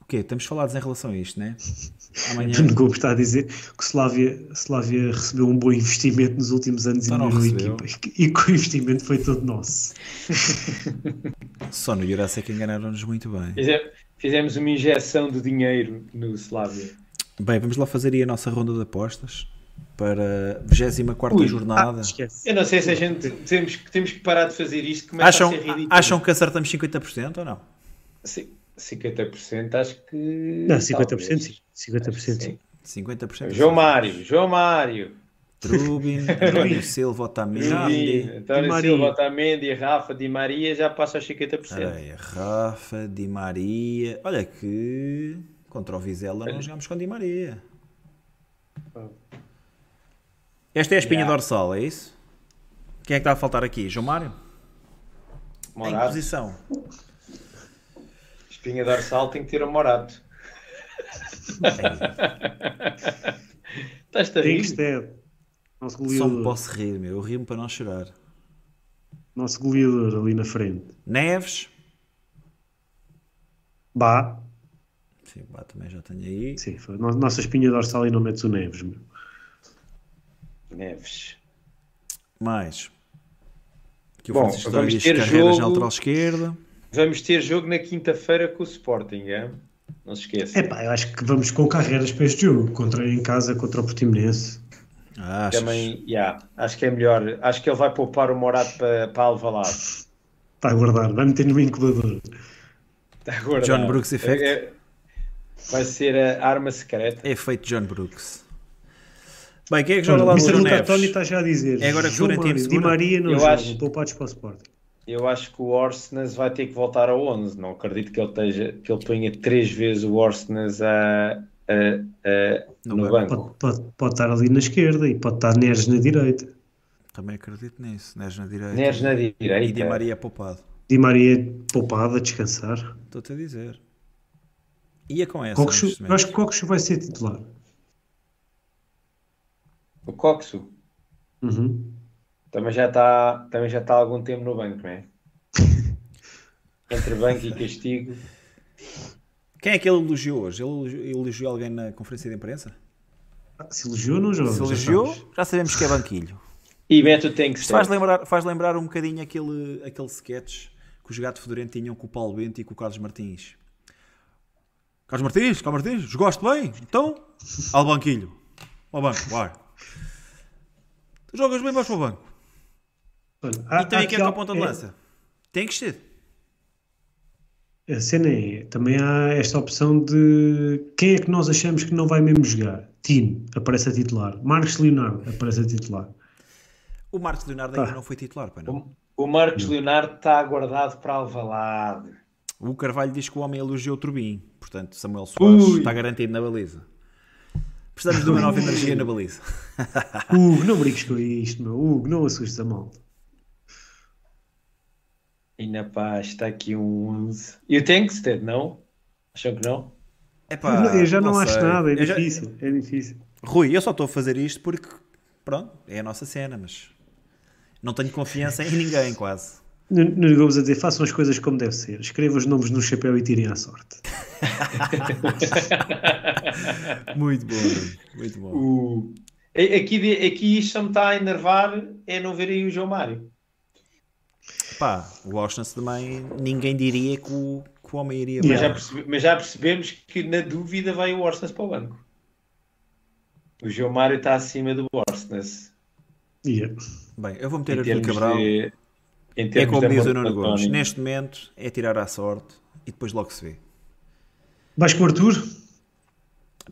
O quê? Estamos falados em relação a isto, né? Amanhã. O Gomes está a dizer que o Slavia, Slavia recebeu um bom investimento nos últimos anos e melhorou a equipa. E que o investimento foi todo nosso. Só no Jurassic enganaram-nos muito bem. Fizemos uma injeção de dinheiro no Slavia. Bem, vamos lá fazer aí a nossa ronda de apostas para a 24 jornada. Ah, eu não sei se a gente temos, temos que parar de fazer isto. Acham, a ser ridículo. acham que acertamos 50% ou não? Sim, 50% acho que. Não, 50% sim. 50% sim. 50% João Mário, João Mário. Trubin, António Silva, Otamendi. António Silva, Otamendi, Rafa, Di Maria já passa aos 50%. Aí, Rafa, Di Maria. Olha que contra o Vizela não jogamos com Di Maria. Esta é a espinha yeah. dorsal, é isso? Quem é que está a faltar aqui? João Mário? Morato. Em posição? Espinha dorsal tem que ter o Morato. Estás-te a rir? Nosso goleador. Só me posso rir, meu. Eu rio-me para não chorar. Nosso goleador ali na frente. Neves. Bá. Sim, Bá também já tenho aí. Sim, foi. Nossa espinha dorsal e não metes o Neves, meu. Neves. Mais. Que o Bom, Francisco vamos ter jogo... na lateral esquerda. Vamos ter jogo na quinta-feira com o Sporting, é? Não se esqueça. É pá, eu acho que vamos com carreiras para este jogo. Contra, em casa contra o Portimonense. Ah, Também, yeah, acho que é melhor. Acho que ele vai poupar o Morato para, para Alvalade. Está a guardar, vai meter no incubador. Está a guardar. John Brooks Effect. É, vai ser a arma secreta. É feito John Brooks. Bem, quem é que joga lá no. Neves? Tony está já a dizer. É agora que João Florentino Di? Maria não Eu joga, acho- poupados para o Sporting. Eu acho que o Orsnes vai ter que voltar ao 11. Não acredito que ele, esteja, que ele ponha três vezes o Orsnes a, a, a- No no, banco. Pode, pode, pode estar ali na esquerda e pode estar Neres na direita. Também acredito nisso. Neres na direita. Neres na E Di direita. Maria poupado. Di Maria poupado a descansar. Estou-te a dizer. Ia com essa. Coxo, eu acho que Coxo vai ser titular. O Coxo Uhum. Também já está também já está há algum tempo no banco, não é? Entre banco e castigo. Quem é que ele elogiou hoje? Ele elogiou, alguém na conferência de imprensa? Se elogiou, não joga. Se elogiou, já sabemos que é banquilho. E Beto tem que Isto ser. faz lembrar, faz lembrar um bocadinho aquele, aquele sketch que os gatos fedorento tinham com o Paulo Bento e com o Carlos Martins. Carlos Martins, Carlos Martins, jogaste bem? Então, ao banquilho. Ao banco, vai. Tu jogas bem, vais para o banco. Olha, há- E tem há aqui aqui a ponta de é- lança. Tem que ser. A cena é, também há esta opção de quem é que nós achamos que não vai mesmo jogar? Tino, aparece a titular. Marcos Leonardo, aparece a titular. O Marcos Leonardo ainda não foi titular, pai, não? O, o Marcos Leonardo está aguardado para Alvalade. O Carvalho diz que o homem elogiou o Turbin. Portanto, Samuel Soares Ui. está garantido na baliza. Precisamos de uma nova energia na baliza. Hugo, não brinques com isto, meu. Hugo, não assustes a malta. E na paz está aqui um 11. E o Tankstead, não? Acham que não? Epá, eu já não, acho sei. nada, é Eu já- difícil, é difícil. Rui, eu só estou a fazer isto porque, pronto, é a nossa cena, mas não tenho confiança em ninguém, quase. Nuno Gomes a dizer, façam as coisas como deve ser. Escrevam os nomes no chapéu e tirem à sorte. Muito bom, muito bom. O... A- Aqui, aqui isto só me está a enervar é não ver aí o João Mário. Pá, o Washington também, ninguém diria que o, que o homem iria Mas, já percebe- mas já percebemos que na dúvida vai o Orsnes para o banco. O João Mário está acima do Orsnes. Yeah. Bem, eu vou meter Em Arthur Cabral. de. Em É termos como de diz o Nuno Gomes. Neste momento é tirar à sorte e depois logo se vê. Vais com o Arthur?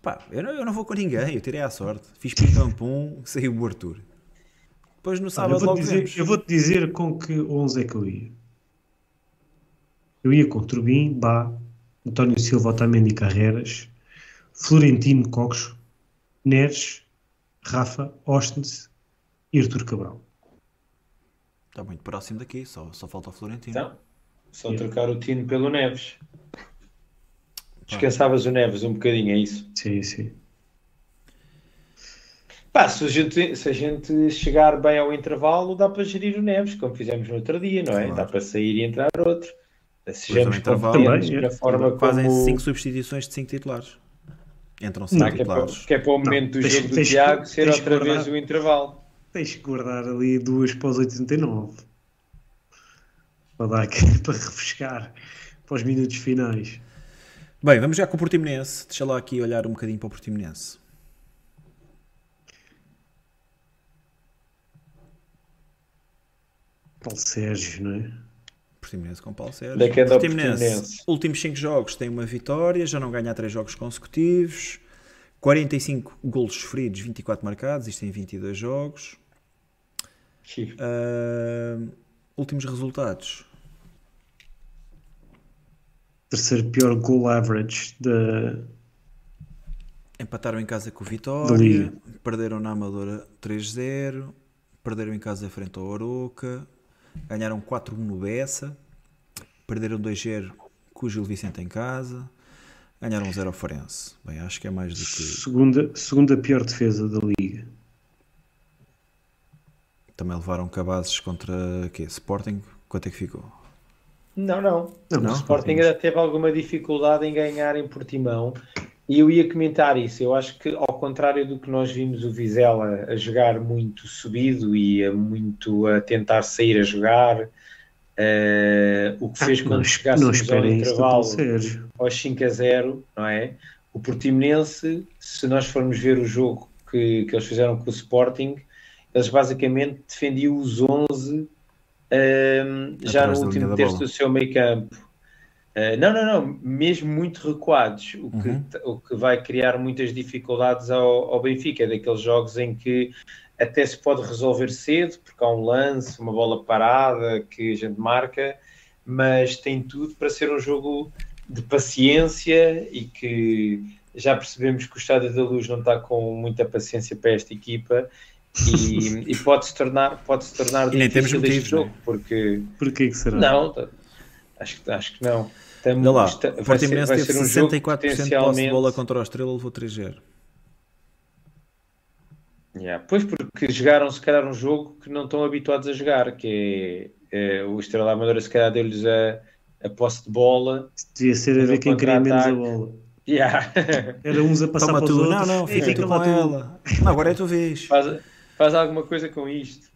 Pá, eu não, eu não vou com ninguém, eu tirei à sorte. Fiz pim-pam-pum, saiu o Arthur. Depois no sábado eu vou-te logo dizer, vemos. eu vou-te dizer com que 11 é que eu ia. Eu ia com Turbin, Bá, António Silva, Otamendi Carreras, Florentino Coxo, Neres, Rafa, Ostens e Artur Cabral. Está muito próximo daqui, só, só falta o Florentino. Então, só trocar o Tino pelo Neves. Descansavas o Neves um bocadinho, é isso? Sim, sim. Pá, se a, gente, se a gente chegar bem ao intervalo, dá para gerir o Neves, como fizemos no outro dia, não é? Claro. Dá para sair e entrar outro. Sejamos competentes também, na é. forma Fazem como... 5 substituições de 5 titulares. Entram 5 Ah, que, é para, titulares. que é para o momento do tens- jogo do Tiago ser tens outra guardar. vez o intervalo. Tens que guardar ali duas para os 89. Para dar aqui, para refrescar para os minutos finais. Bem, vamos já com o Portimonense. Deixa lá aqui olhar um bocadinho para o Portimonense. Paulo Sérgio, não é? Portimonense com Paulo Sérgio. Da queda ao Portimonense, Portimonense. últimos 5 jogos tem uma vitória, já não ganha 3 jogos consecutivos. 45 golos sofridos, 24 marcados, isto em 22 jogos. Ah, últimos resultados. Terceiro pior goal average da. Empataram em casa com o Vitória, perderam na Amadora 3-0, perderam em casa frente ao Aroca, ganharam 4-1 no Bessa, perderam 2-0 com o Gil Vicente em casa, ganharam 0 ao Farense. Bem, acho que é mais do que. Segunda, segunda pior defesa da liga. Também levaram cabazes contra quê? Sporting? Quanto é que ficou? Não, não. Não, o não, Sporting ainda teve alguma dificuldade em ganhar em Portimão e eu ia comentar isso. Eu acho que, ao contrário do que nós vimos o Vizela a jogar muito subido e a muito a tentar sair a jogar, eh, o que fez Ah, quando chegássemos ao intervalo aos 5 a 0, não é? O Portimonense, se nós formos ver o jogo que, que eles fizeram com o Sporting, eles basicamente defendiam os 11 ahm, já no último terço do seu meio campo. Uh, não, não, não, mesmo muito recuados, o que, uhum. o que vai criar muitas dificuldades ao, ao Benfica, é daqueles jogos em que até se pode resolver cedo, porque há um lance, uma bola parada que a gente marca, mas tem tudo para ser um jogo de paciência e que já percebemos que o Estádio da Luz não está com muita paciência para esta equipa e, e pode-se tornar, pode -se tornar e difícil este jogo, né? porque... Porquê que será? Não, acho, acho que não. Estamos, lá, está, o Portimonense teve um 64% potencialmente... de posse de bola contra o Estrela, levou 3-0. Yeah. Pois porque jogaram se calhar um jogo que não estão habituados a jogar, que é, é o Estrela Amadora se calhar deu-lhes a, a posse de bola. Devia ser a ver quem queria menos a bola. Yeah. Era uns a passar Toma para os outros. Não, não, fica, fica com ela. Não, agora é a tua vez. Faz, faz alguma coisa com isto.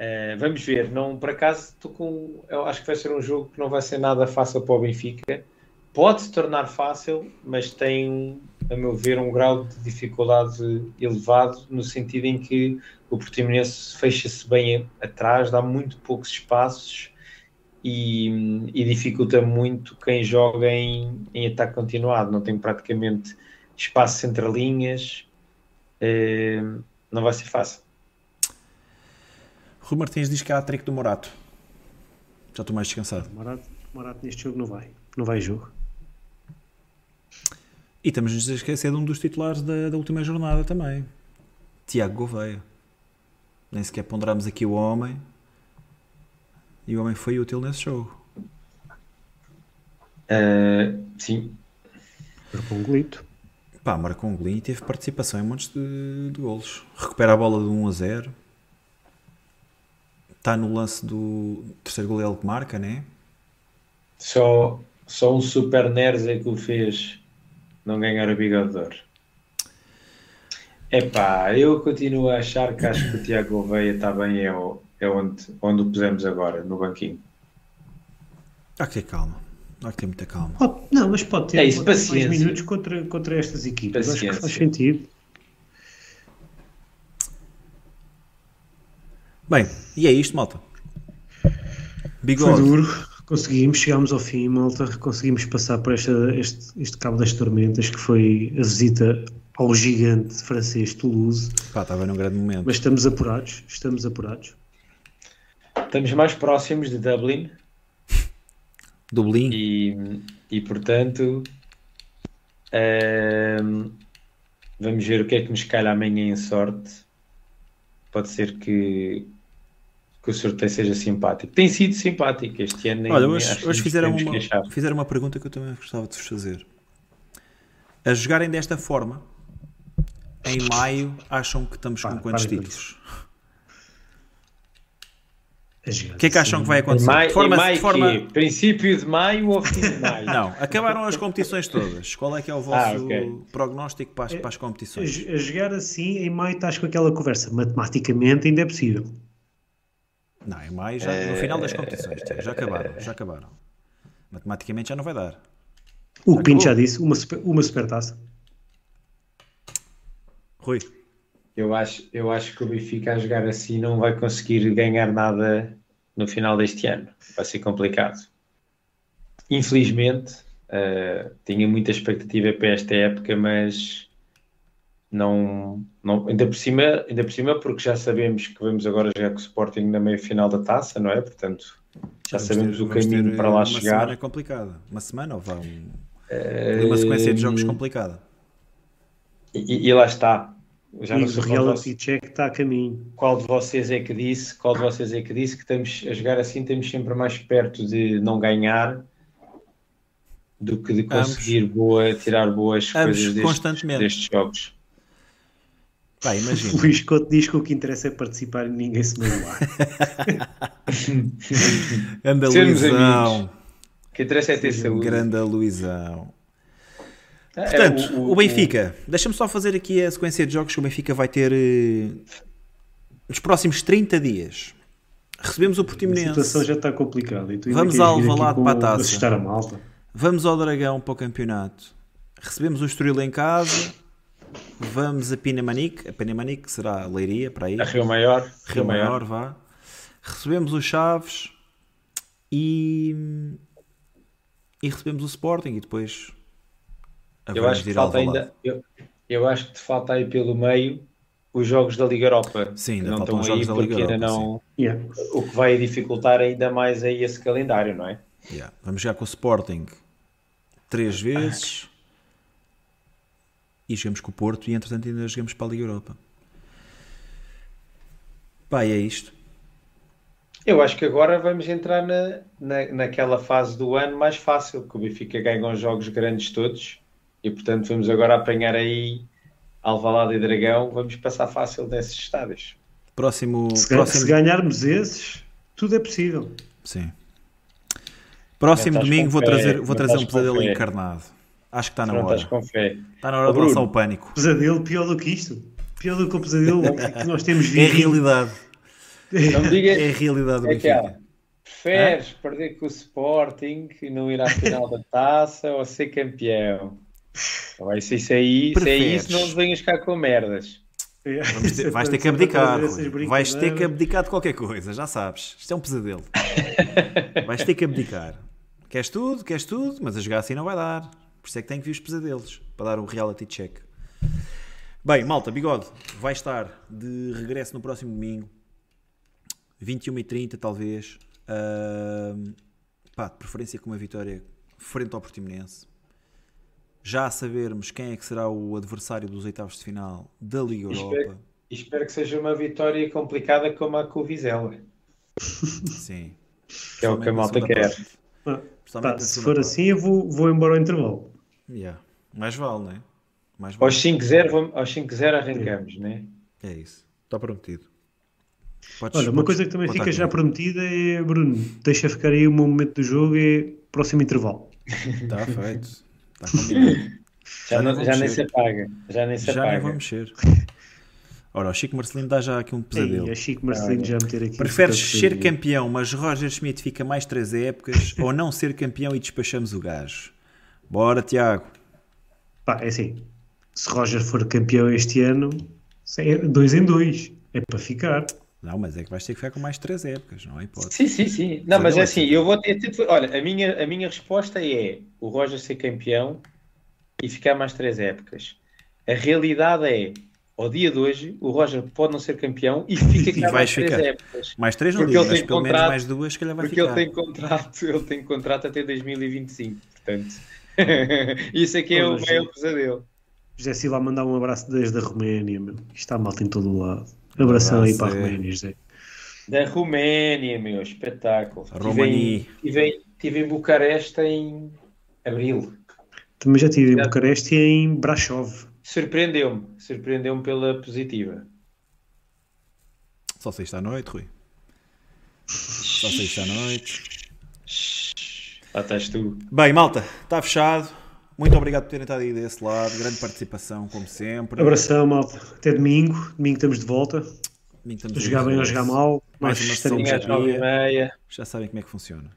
Uh, vamos ver. Não, por acaso, estou com. Eu acho que vai ser um jogo que não vai ser nada fácil para o Benfica. Pode se tornar fácil, mas tem, a meu ver, um grau de dificuldade elevado, no sentido em que o Portimonense fecha-se bem atrás, dá muito poucos espaços e, e dificulta muito quem joga em, em, ataque continuado. Não tem praticamente espaço entre linhas, eh, não vai ser fácil. Rui Martins diz que há a trick do Morato. Já estou mais descansado. Morato, Morato neste jogo não vai. Não vai jogo. E estamos a esquecer de um dos titulares da, da última jornada também. Tiago Gouveia. Nem sequer ponderamos aqui o homem, e o homem foi útil nesse jogo. Uh, sim. Marcou um golito. Pá, marcou um golinho e teve participação em montes de, de golos. Recupera a bola de 1 a 0. Está no lance do terceiro gol ele que marca, né? Só, só um super Neres é que o fez não ganhar a bigodor. Epá, eu continuo a achar que acho que o Tiago Gouveia está bem é o, é onde, onde o pusemos agora, no banquinho. Há que ter calma. Há que ter muita calma. Pode, não, mas pode ter, é isso, mais minutos contra, contra estas equipas. Paciência. Acho que faz sentido. Bem, e é isto, malta. Bigode. Foi duro. Conseguimos, chegámos ao fim, malta. Conseguimos passar por esta, este, este cabo das tormentas, que foi a visita ao gigante francês Toulouse. Pá, estava num grande momento. Mas estamos apurados, estamos apurados. Estamos mais próximos de Dublin. Dublin. E, e portanto, ehm, vamos ver o que é que nos calha amanhã em sorte. Pode ser que, que o sorteio seja simpático. Tem sido simpático este ano. Olha, hoje, hoje fizeram, uma, fizeram uma pergunta que eu também gostava de vos fazer. A jogarem desta forma, em maio, acham que estamos com quantos títulos? O que é que acham que vai acontecer? Maio, forma, maio forma... Princípio de maio ou fim de maio? Não, acabaram as competições todas. Qual é que é o vosso ah, okay. prognóstico para as, para as competições? A, a jogar assim, em maio estás com aquela conversa. Matematicamente ainda é possível. Não, em maio já, no final das competições, já acabaram, já acabaram. Matematicamente já não vai dar. O já Pinto já disse, uma, super, uma supertaça. Rui. Eu acho, eu acho que o Benfica a jogar assim não vai conseguir ganhar nada no final deste ano. Vai ser complicado. Infelizmente, uh, tinha muita expectativa para esta época, mas não, não ainda, por cima, ainda por cima, porque já sabemos que vamos agora jogar com o Sporting na meia final da taça, não é? Portanto, já vamos sabemos ter, o caminho para lá uma chegar. Uma semana complicada. Uma semana ou vá um, uh, uma sequência de jogos complicada. E, e lá está já não sei o reality check está a caminho. Qual de vocês é que disse? Qual de vocês é que disse que estamos a jogar assim estamos sempre mais perto de não ganhar do que de conseguir boa, tirar boas Ambos, coisas destes, destes jogos. Pá, imagina. O Luís Couto diz que o que interessa é participar e ninguém se magoar. Anda Luizão. O que interessa é ter saúde. Grande Luizão. É, Portanto, é, o, o, o, Benfica, deixa-me só fazer aqui a sequência de jogos que o Benfica vai ter uh, nos próximos 30 dias. Recebemos o Portimonense. A situação já está complicada. Vamos ao Alvalade para a taça. A malta. Vamos ao Dragão para o campeonato. Recebemos o Estoril em casa. Vamos a Pinamanique. A Pinamanique será a Leiria, para aí. A Rio Maior. Rio, Rio Maior, Maior, vá. Recebemos o Chaves. E e recebemos o Sporting e depois eu acho que falta ainda eu, eu, acho que te falta aí pelo meio os jogos da Liga Europa sim, não estão aí porque ainda não yeah. o que vai dificultar ainda mais aí esse calendário não é? Yeah. vamos já com o Sporting três vezes e jogamos com o Porto e entretanto ainda jogamos para a Liga Europa pá, é isto eu acho que agora vamos entrar na, na, naquela fase do ano mais fácil, que o Benfica ganha os jogos grandes todos e portanto vamos agora apanhar aí Alvalade e Dragão, vamos passar fácil desses estádios. Próximo, se, próximo... se ganharmos esses, tudo é possível. Sim. Próximo domingo vou trazer, vou trazer um pesadelo encarnado. Acho que está na não hora. Está na hora de lançar o pânico. Pesadelo pior do que isto. Pior do que o pesadelo que nós temos visto. É realidade. Não digas, é a realidade do é Benfica. Preferes é? perder com o Sporting e não ir à final da taça ou ser campeão? Vai ser isso aí, se é isso, não venhas cá com merdas. Ter, vais ter que abdicar. Vais ter que abdicar de qualquer coisa, já sabes. Isto é um pesadelo. vais ter que abdicar. Queres tudo, queres tudo, mas a jogar assim não vai dar. Por isso é que tem que vir os pesadelos para dar o reality check. Bem, malta, bigode, vai estar de regresso no próximo domingo. 21h30 talvez. Uh, pá, de preferência com uma vitória frente ao Portimonense. Já a sabermos quem é que será o adversário dos oitavos de final da Liga Europa. Espero, espero que seja uma vitória complicada como a com o Vizela. Sim. que é o que a malta quer. Ah, tá, se for parte. assim, eu vou, vou embora ao intervalo. Yeah. Mais vale, não é? Mais vale. Aos 5-0 aos 5 arrancamos, não é? É isso. Está prometido. Podes, Olha, uma coisa que também fica já prometida é, Bruno, deixa ficar aí o meu momento do jogo é próximo intervalo. Está feito. Está combinado. já, já, já nem se apaga. Já nem se já apaga. nem vou mexer. Ora, o Chico Marcelino dá já aqui um pesadelo. Ei, é Chico Marcelino já meter aqui. Preferes ser campeão, mas Roger Schmidt fica mais três épocas, ou não ser campeão e despachamos o gajo? Bora, Tiago. Pá, é assim. Se Roger for campeão este ano, é dois em dois. É para ficar. Não, mas é que vais ter que ficar com mais três épocas, não é hipótese. Sim, sim, sim. Não, mas é assim, eu vou ter, Olha, a minha, a minha resposta é o Roger ser campeão e ficar mais três épocas. A realidade é, ao dia de hoje, o Roger pode não ser campeão e fica e mais três épocas. Mais três não digo, mas pelo menos mais duas que ele vai porque ficar. Porque ele tem contrato, ele tem contrato até 2025, portanto. Isso aqui é o maior pesadelo. José Silva a mandar um abraço desde a Roménia, meu. Está mal em todo o lado. Abração aí para a Roménia, José. Da Roménia, meu, espetáculo. Romani. Estive, estive em Bucareste em abril. Também já estive em Bucareste e em Brasov. Surpreendeu-me, surpreendeu-me pela positiva. Só sexta à noite, Rui. Só sexta à noite. Lá estás tu. Bem, malta, está fechado. Muito obrigado por terem estado aí desse lado. Grande participação, como sempre. Abração, malta. Até domingo. Domingo estamos de volta. Domingo estamos jogar bem ou jogar mal. Mais uma estaremos aqui. Meia. Já sabem como é que funciona.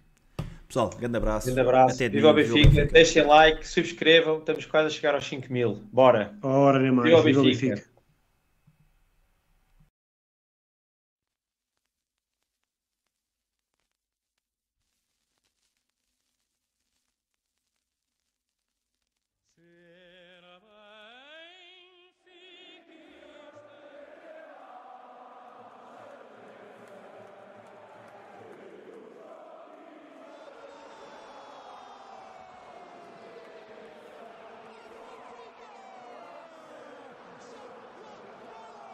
Pessoal, grande abraço. Grande abraço. Até Viva o Benfica. Benfica. Deixem like, subscrevam. Estamos quase a chegar aos 5 mil. Bora. Ora, nem mais. Viva o Benfica. Benfica.